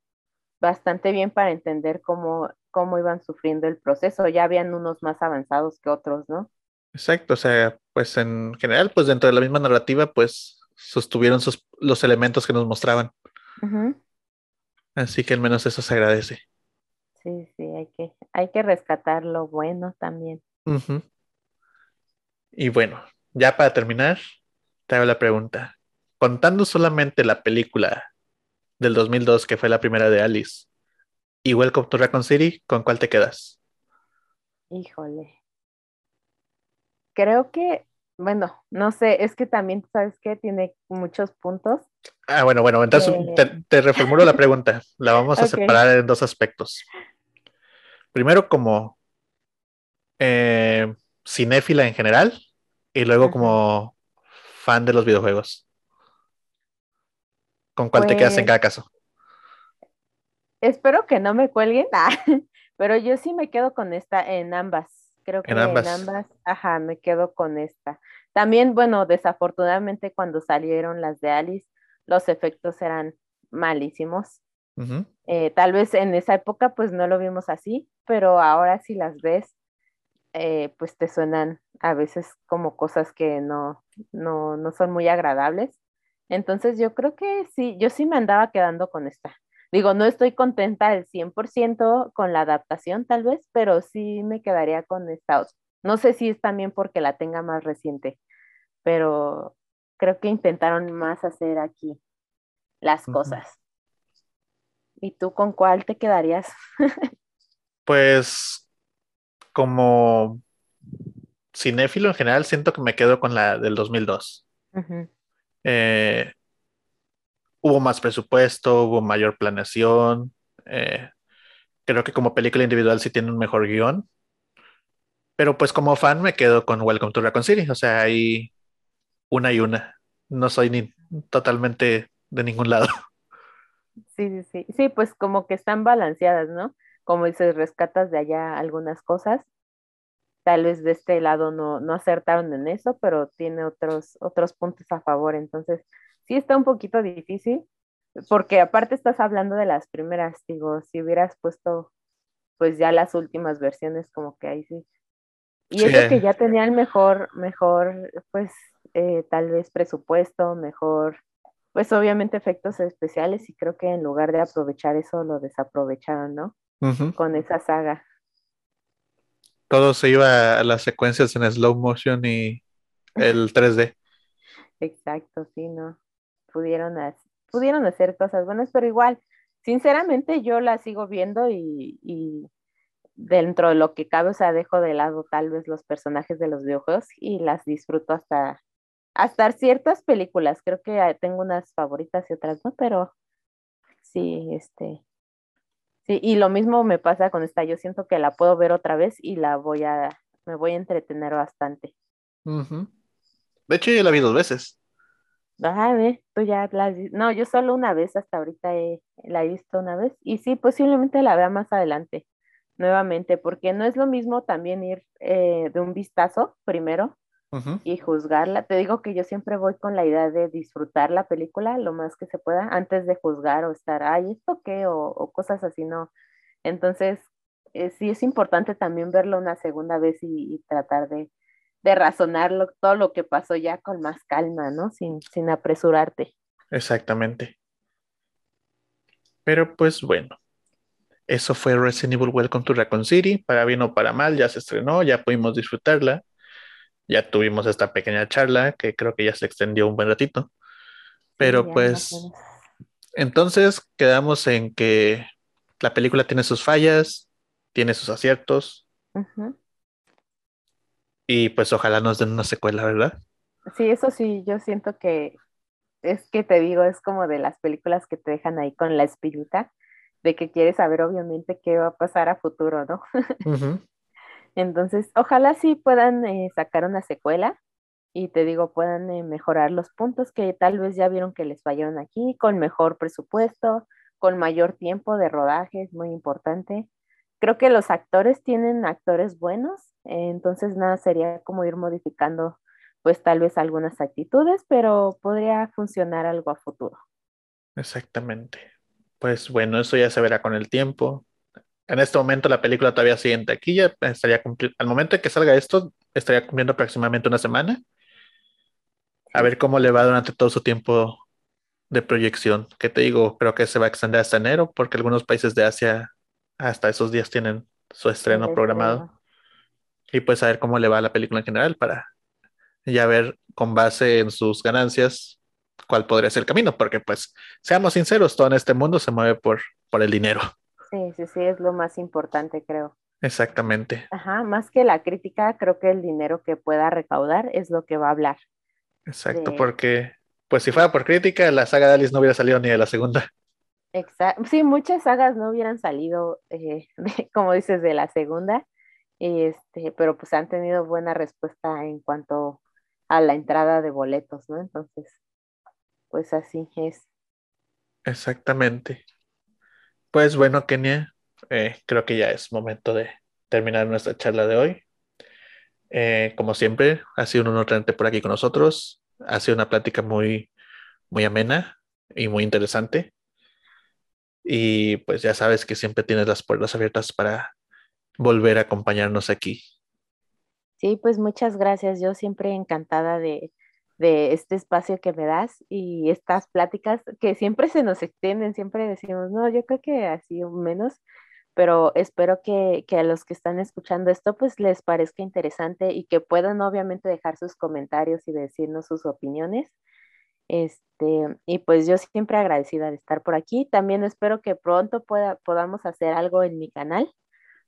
bastante bien para entender cómo cómo iban sufriendo el proceso. Ya habían unos más avanzados que otros, ¿no? Exacto, o sea, pues en general, pues dentro de la misma narrativa, pues sostuvieron sus, los elementos que nos mostraban. Así que al menos eso se agradece. Sí, sí, hay que, hay que rescatar lo bueno también. Y bueno, ya para terminar, te hago la pregunta. Contando solamente la película del 2002, que fue la primera de Alice, y Welcome to Raccoon City, ¿con cuál te quedas? Híjole. Creo que, bueno, no sé, es que también, ¿sabes qué? Tiene muchos puntos. Ah, bueno, bueno, entonces eh. te, reformulo la pregunta. La vamos a separar en dos aspectos. Primero, como eh, cinéfila en general, y luego como fan de los videojuegos. ¿Con cuál te quedas en pues cada caso? Espero que no me cuelguen, ah, pero yo sí me quedo con esta en ambas. Creo que en ambas. en ambas, ajá, me quedo con esta. También, bueno, desafortunadamente cuando salieron las de Alice, los efectos eran malísimos. Eh, tal vez en esa época pues no lo vimos así, pero ahora si las ves, eh, pues te suenan a veces como cosas que no, no, no son muy agradables. Entonces yo creo que sí, yo sí me andaba quedando con esta. Digo, no estoy contenta al 100% con la adaptación tal vez, pero sí me quedaría con esta No sé si es también porque la tenga más reciente, pero creo que intentaron más hacer aquí las cosas. ¿Y tú con cuál te quedarías? pues como cinéfilo en general, siento que me quedo con la del 2002 hubo más presupuesto, hubo mayor planeación. Eh, creo que como película individual sí tiene un mejor guion. Pero pues como fan me quedo con Welcome to Raccoon City. O sea, hay una y una. No soy ni totalmente de ningún lado. Sí, sí, sí. Sí, pues como que están balanceadas, ¿no? Como dices, rescatas de allá algunas cosas. Tal vez de este lado no, no acertaron en eso, pero tiene otros, otros puntos a favor. Entonces, sí está un poquito difícil, porque aparte estás hablando de las primeras, digo, si hubieras puesto pues ya las últimas versiones como que ahí sí. Y eso que ya tenían mejor, mejor, pues eh, tal vez presupuesto, mejor, pues obviamente efectos especiales y creo que en lugar de aprovechar eso lo desaprovecharon, ¿no? Con esa saga. Todo se iba a las secuencias en slow motion y el 3D. Exacto, sí, ¿no? pudieron, pudieron hacer cosas buenas, pero igual, sinceramente yo la sigo viendo y, dentro de lo que cabe, o sea, dejo de lado tal vez los personajes de los videojuegos y las disfruto hasta, hasta ciertas películas. Creo que tengo unas favoritas y otras no, pero sí, este, sí, y lo mismo me pasa con esta, yo siento que la puedo ver otra vez y la voy a, me voy a entretener bastante. De hecho, yo la vi dos veces. Ajá, ve, tú ya la No, yo solo una vez, hasta ahorita la he visto una vez. Y sí, posiblemente la vea más adelante, nuevamente, porque no es lo mismo también ir eh, de un vistazo primero y juzgarla. Te digo que yo siempre voy con la idea de disfrutar la película lo más que se pueda antes de juzgar o estar, ay, ¿esto qué? O, cosas así, no. Entonces, eh, sí es importante también verlo una segunda vez y tratar de de razonarlo todo lo que pasó ya con más calma, ¿no? Sin, sin apresurarte. Exactamente. Pero pues bueno, eso fue Resident Evil Welcome to Raccoon City. Para bien o para mal, ya se estrenó, ya pudimos disfrutarla. Ya tuvimos esta pequeña charla que creo que ya se extendió un buen ratito. Pero pues, entonces quedamos en que la película tiene sus fallas, tiene sus aciertos. Y pues ojalá nos den una secuela, ¿verdad? Sí, eso sí, yo siento que es que te digo, es como de las películas que te dejan ahí con la espirita, de que quieres saber obviamente qué va a pasar a futuro, ¿no? Entonces, ojalá sí puedan eh, sacar una secuela y te digo, puedan eh, mejorar los puntos que tal vez ya vieron que les fallaron aquí, con mejor presupuesto, con mayor tiempo de rodaje, es muy importante. Creo que los actores tienen actores buenos, entonces, nada, sería como ir modificando, pues tal vez algunas actitudes, pero podría funcionar algo a futuro. Exactamente. Pues bueno, eso ya se verá con el tiempo. En este momento la película todavía sigue en taquilla, estaría al momento de que salga esto, estaría cumpliendo aproximadamente una semana. A ver cómo le va durante todo su tiempo de proyección. Que te digo, creo que se va a extender hasta enero, porque algunos países de Asia hasta esos días tienen su estreno programado y pues a ver cómo le va a la película en general para ya ver con base en sus ganancias cuál podría ser el camino, porque pues seamos sinceros, todo en este mundo se mueve por, por el dinero. Sí, sí, sí, es lo más importante, creo. Exactamente. Ajá, más que la crítica, creo que el dinero que pueda recaudar es lo que va a hablar. Exacto, porque pues si fuera por crítica, la saga de Alice no hubiera salido ni de la segunda. Exacto, sí, muchas sagas no hubieran salido, eh, como dices, de la segunda, este, pero pues han tenido buena respuesta en cuanto a la entrada de boletos, ¿no? Entonces, pues así es. Exactamente. Pues bueno, Kenia, eh, creo que ya es momento de terminar nuestra charla de hoy. Eh, como siempre, ha sido un honor tenerte por aquí con nosotros. Ha sido una plática muy, muy amena y muy interesante. Y pues ya sabes que siempre tienes las puertas abiertas para volver a acompañarnos aquí. Sí, pues muchas gracias. Yo siempre encantada de, este espacio que me das y estas pláticas que siempre se nos extienden, siempre decimos, no, yo creo que así o menos, pero espero que, que, a los que están escuchando esto pues les parezca interesante y que puedan obviamente dejar sus comentarios y decirnos sus opiniones. Este, y pues yo siempre agradecida de estar por aquí. También espero que pronto pueda, podamos hacer algo en mi canal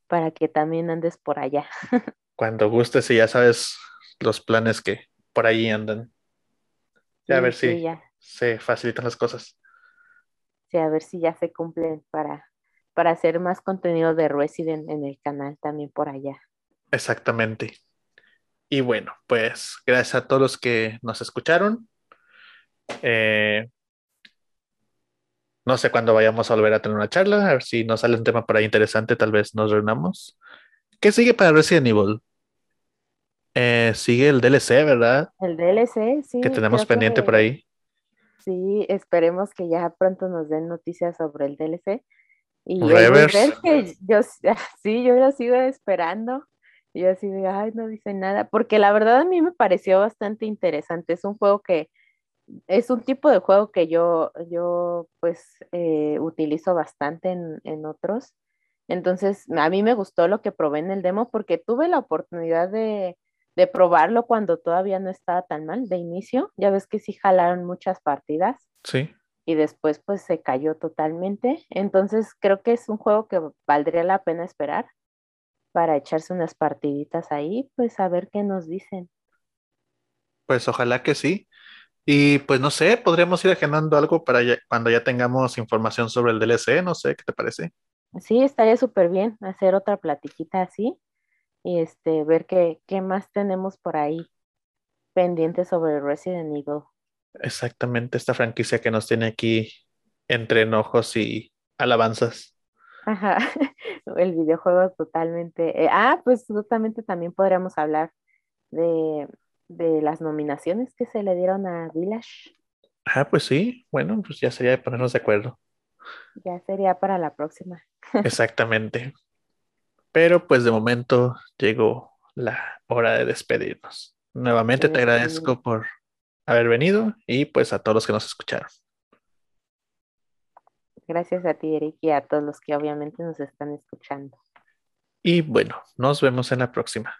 para que también andes por allá. Cuando gustes y ya sabes los planes que por ahí andan. Ya a ver si se facilitan las cosas. Sí, a ver si ya se cumplen para, para hacer más contenido de Resident en el canal también por allá. Exactamente. Y bueno, pues gracias a todos los que nos escucharon. Eh, no sé cuándo vayamos a volver a tener una charla, a ver si nos sale un tema por ahí interesante, tal vez nos reunamos. ¿Qué sigue para Resident Evil? Eh, sigue el DLC, ¿verdad? El DLC, sí. Que tenemos pendiente por ahí. Sí, esperemos que ya pronto nos den noticias sobre el DLC. Y Reverse. Que yo, sí, yo lo sigo esperando. Y así de, ay, no dice nada. Porque la verdad a mí me pareció bastante interesante. Es un juego que es un tipo de juego que yo, yo pues eh, utilizo bastante en, otros. Entonces, a mí me gustó lo que probé en el demo porque tuve la oportunidad de, probarlo cuando todavía no estaba tan mal de inicio. Ya ves que sí jalaron muchas partidas. Sí. y después pues se cayó totalmente. Entonces creo que es un juego que valdría la pena esperar para echarse unas partiditas ahí, pues a ver qué nos dicen. Pues ojalá que sí. Y pues no sé, podríamos ir agendando algo para cuando ya tengamos información sobre el DLC, no sé, ¿qué te parece? Sí, estaría súper bien hacer otra platiquita así y este, ver qué, qué más tenemos por ahí pendiente sobre Resident Evil. Exactamente, esta franquicia que nos tiene aquí entre enojos y alabanzas. Ajá, el videojuego totalmente. Eh, ah, pues justamente también podríamos hablar de, de las nominaciones que se le dieron a Village. Ah, pues sí, bueno, pues ya sería de ponernos de acuerdo. Ya sería para la próxima. Exactamente. Pero pues de momento llegó la hora de despedirnos. Nuevamente te agradezco por haber venido y pues a todos los que nos escucharon. Gracias a ti, Eric, y a todos los que obviamente nos están escuchando. Y bueno, nos vemos en la próxima.